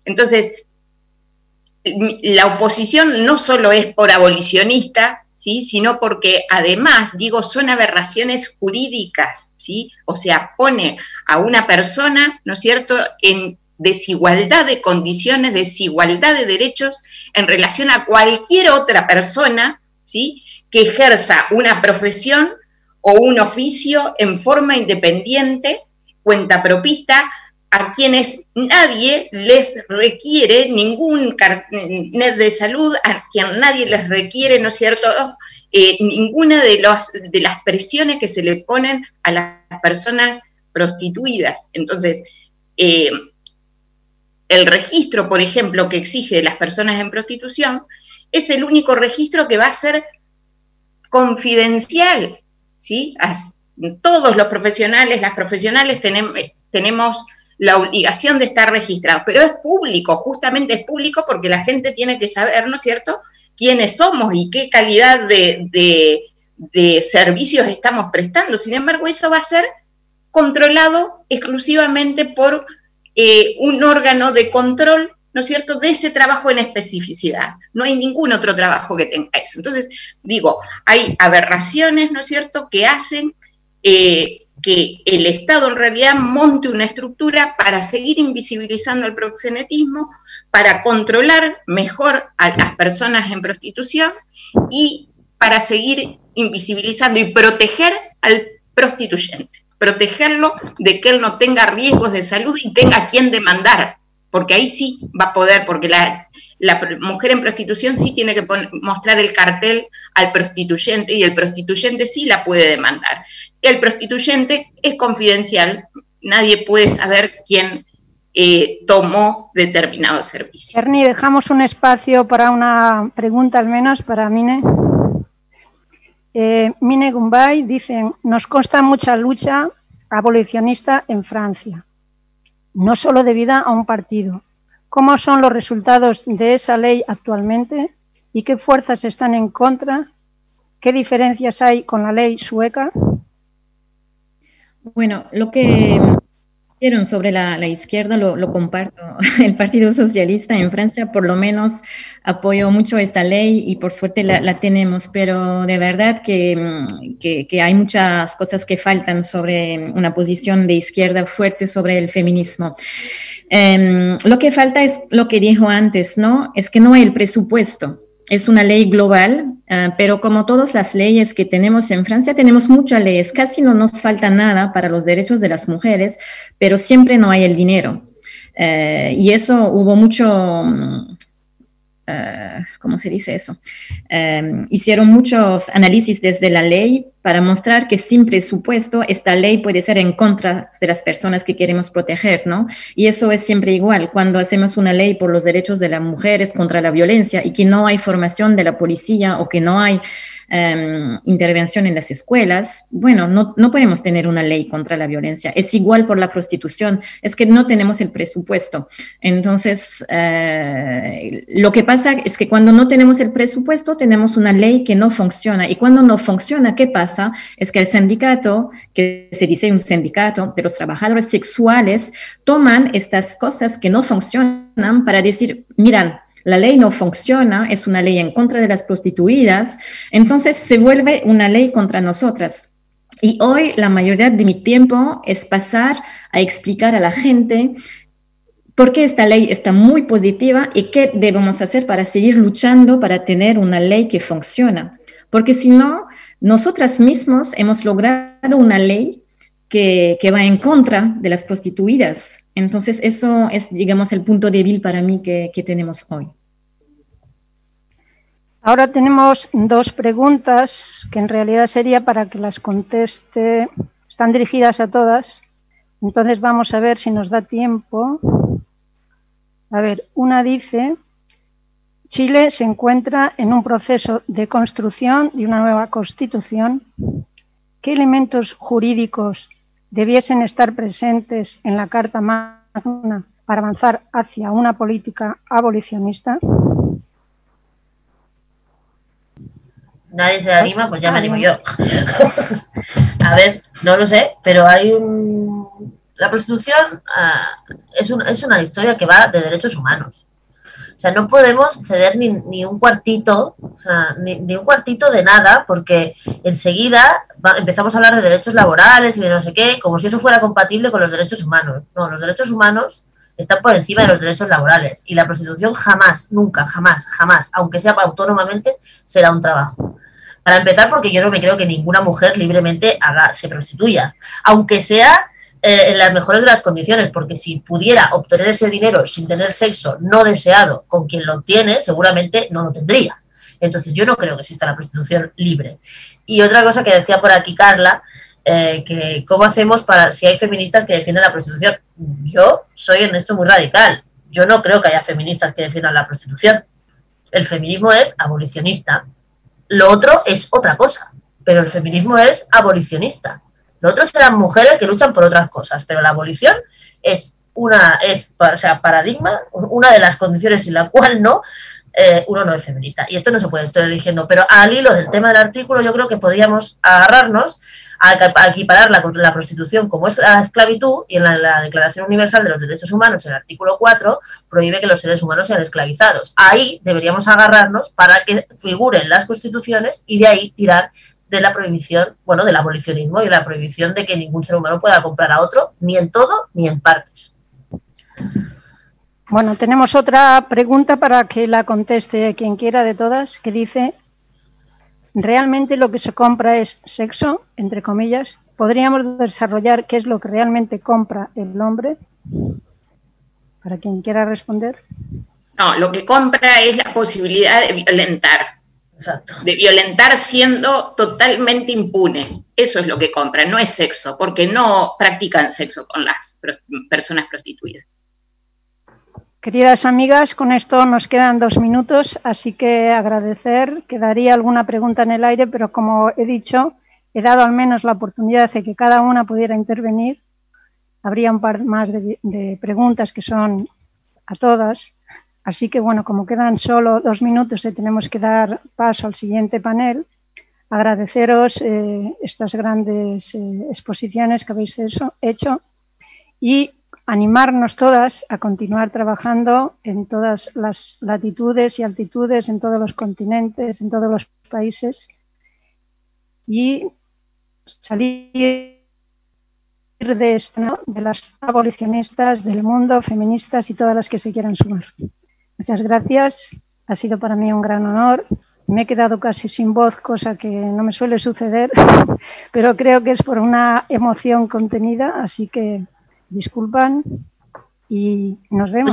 Entonces, la oposición no solo es por abolicionista, ¿sí? sino porque además, digo, son aberraciones jurídicas, ¿sí? o sea, pone a una persona, ¿no es cierto?, en desigualdad de condiciones, desigualdad de derechos en relación a cualquier otra persona, ¿sí? que ejerza una profesión o un oficio en forma independiente, cuenta propista, a quienes nadie les requiere ningún carnet de salud, a quien nadie les requiere, ¿no es cierto?, eh, ninguna de, de las presiones que se le ponen a las personas prostituidas. Entonces, eh, el registro, por ejemplo, que exige de las personas en prostitución, es el único registro que va a ser confidencial, ¿sí? todos los profesionales, las profesionales tenemos la obligación de estar registrados, pero es público, justamente es público porque la gente tiene que saber, ¿no es cierto?, quiénes somos y qué calidad de, servicios estamos prestando. Sin embargo, eso va a ser controlado exclusivamente por eh, un órgano de control, ¿no es cierto?, de ese trabajo en especificidad. No hay ningún otro trabajo que tenga eso. Entonces, digo, hay aberraciones, ¿no es cierto?, que hacen eh, que el Estado en realidad monte una estructura para seguir invisibilizando el proxenetismo, para controlar mejor a las personas en prostitución y para seguir invisibilizando y proteger al prostituyente, protegerlo de que él no tenga riesgos de salud y tenga quien demandar, porque ahí sí va a poder, porque la, la mujer en prostitución sí tiene que mostrar el cartel al prostituyente y el prostituyente sí la puede demandar. El prostituyente es confidencial, nadie puede saber quién eh, tomó determinado servicio. Ernie, dejamos un espacio para una pregunta al menos para Mine. Eh, Mine Gumbay dice, nos consta mucha lucha abolicionista en Francia, no solo debida a un partido. ¿Cómo son los resultados de esa ley actualmente y qué fuerzas están en contra? ¿Qué diferencias hay con la ley sueca? Bueno, lo que sobre la, izquierda lo, comparto. El Partido Socialista en Francia por lo menos apoyó mucho esta ley y por suerte la, tenemos, pero de verdad mm, que, hay muchas cosas que faltan sobre una posición de izquierda fuerte sobre el feminismo. Em, lo que falta es lo que dijo antes, ¿no? Es que no hay el presupuesto es una ley global, ah, pero como todas las leyes que tenemos en Francia, tenemos muchas leyes, casi no nos falta nada para los derechos de las mujeres, pero siempre no hay el dinero. Eh, y eso hubo mucho, ah, ¿cómo se dice eso? Em, hicieron muchos análisis desde la ley para mostrar que sin presupuesto esta ley puede ser en contra de las personas que queremos proteger, ¿no? Y eso es siempre igual cuando hacemos una ley por los derechos de las mujeres contra la violencia y que no hay formación de la policía o que no hay Em, intervención en las escuelas, bueno, no, no, podemos tener una ley contra la violencia. Es igual por la prostitución, es que no tenemos el presupuesto. Entonces, eh, lo que pasa es que cuando no tenemos el presupuesto, tenemos una ley que no funciona. Y cuando no funciona, ¿qué pasa? Es que el sindicato, que se dice un sindicato de los trabajadores sexuales, toman estas cosas que no funcionan para decir, miran, la ley no funciona, es una ley en contra de las prostituidas, entonces se vuelve una ley contra nosotras. Y hoy la mayoría de mi tiempo es pasar a explicar a la gente por qué esta ley está muy positiva y qué debemos hacer para seguir luchando para tener una ley que funciona. Porque si no, nosotras mismos hemos logrado una ley que, va en contra de las prostituidas. Entonces, eso es, digamos, el punto débil para mí que, tenemos hoy. Ahora tenemos dos preguntas que en realidad sería para que las conteste. Están dirigidas a todas. Entonces vamos a ver si nos da tiempo. A ver, una dice, Chile se encuentra en un proceso de construcción de una nueva constitución. ¿Qué elementos jurídicos debiesen estar presentes en la Carta Magna para avanzar hacia una política abolicionista? Nadie se anima, pues ya me animo yo. a ver, no lo sé, pero hay un... La prostitución ah, es, es una historia que va de derechos humanos. O sea, no podemos ceder ni, ni un cuartito, o sea, ni, un cuartito de nada, porque enseguida empezamos a hablar de derechos laborales y de no sé qué, como si eso fuera compatible con los derechos humanos. No, los derechos humanos están por encima de los derechos laborales y la prostitución jamás, nunca, jamás, jamás, aunque sea autónomamente, será un trabajo. Para empezar, porque yo no me creo que ninguna mujer libremente haga, se prostituya, aunque sea eh, en las mejores de las condiciones, porque si pudiera obtener ese dinero sin tener sexo no deseado con quien lo obtiene, seguramente no lo tendría. Entonces yo no creo que exista la prostitución libre. Y otra cosa que decía por aquí Carla, eh, que cómo hacemos para si hay feministas que defienden la prostitución. Yo soy en esto muy radical. Yo no creo que haya feministas que defiendan la prostitución. El feminismo es abolicionista. Lo otro es otra cosa, pero el feminismo es abolicionista. Los otros serán mujeres que luchan por otras cosas, pero la abolición es una, es, o sea, paradigma, una de las condiciones sin la cual no, eh, uno no es feminista. Y esto no se puede estar eligiendo. Pero al hilo del tema del artículo, yo creo que podríamos agarrarnos a, equiparar la, la, prostitución como es la esclavitud y en la, Declaración Universal de los Derechos Humanos, el artículo 4, prohíbe que los seres humanos sean esclavizados. Ahí deberíamos agarrarnos para que figuren las constituciones y de ahí tirar de la prohibición, bueno, del abolicionismo y la prohibición de que ningún ser humano pueda comprar a otro, ni en todo ni en partes. Bueno, tenemos otra pregunta para que la conteste quien quiera de todas, que dice, ¿realmente lo que se compra es sexo, entre comillas? ¿Podríamos desarrollar qué es lo que realmente compra el hombre? Para quien quiera responder. No, lo que compra es la posibilidad de violentar de violentar siendo totalmente impune. Eso Eso es lo que compran, no es sexo, porque no practican sexo con las personas prostituidas. Queridas amigas, con esto nos quedan dos minutos, así que agradecer. Quedaría alguna pregunta en el aire, pero como he dicho, he dado al menos la oportunidad de que cada una pudiera intervenir. Habría un par más de, de preguntas que son a todas. Así que bueno, como quedan solo dos minutos y tenemos que dar paso al siguiente panel, agradeceros eh, estas grandes eh, exposiciones que habéis hecho y animarnos todas a continuar trabajando en todas las latitudes y altitudes, en todos los continentes, en todos los países y salir de, esto, de las abolicionistas del mundo, feministas y todas las que se quieran sumar. Muchas gracias. Ha sido para mí un gran honor. Me he quedado casi sin voz, cosa que no me suele suceder, pero creo que es por una emoción contenida, así que disculpan y nos vemos.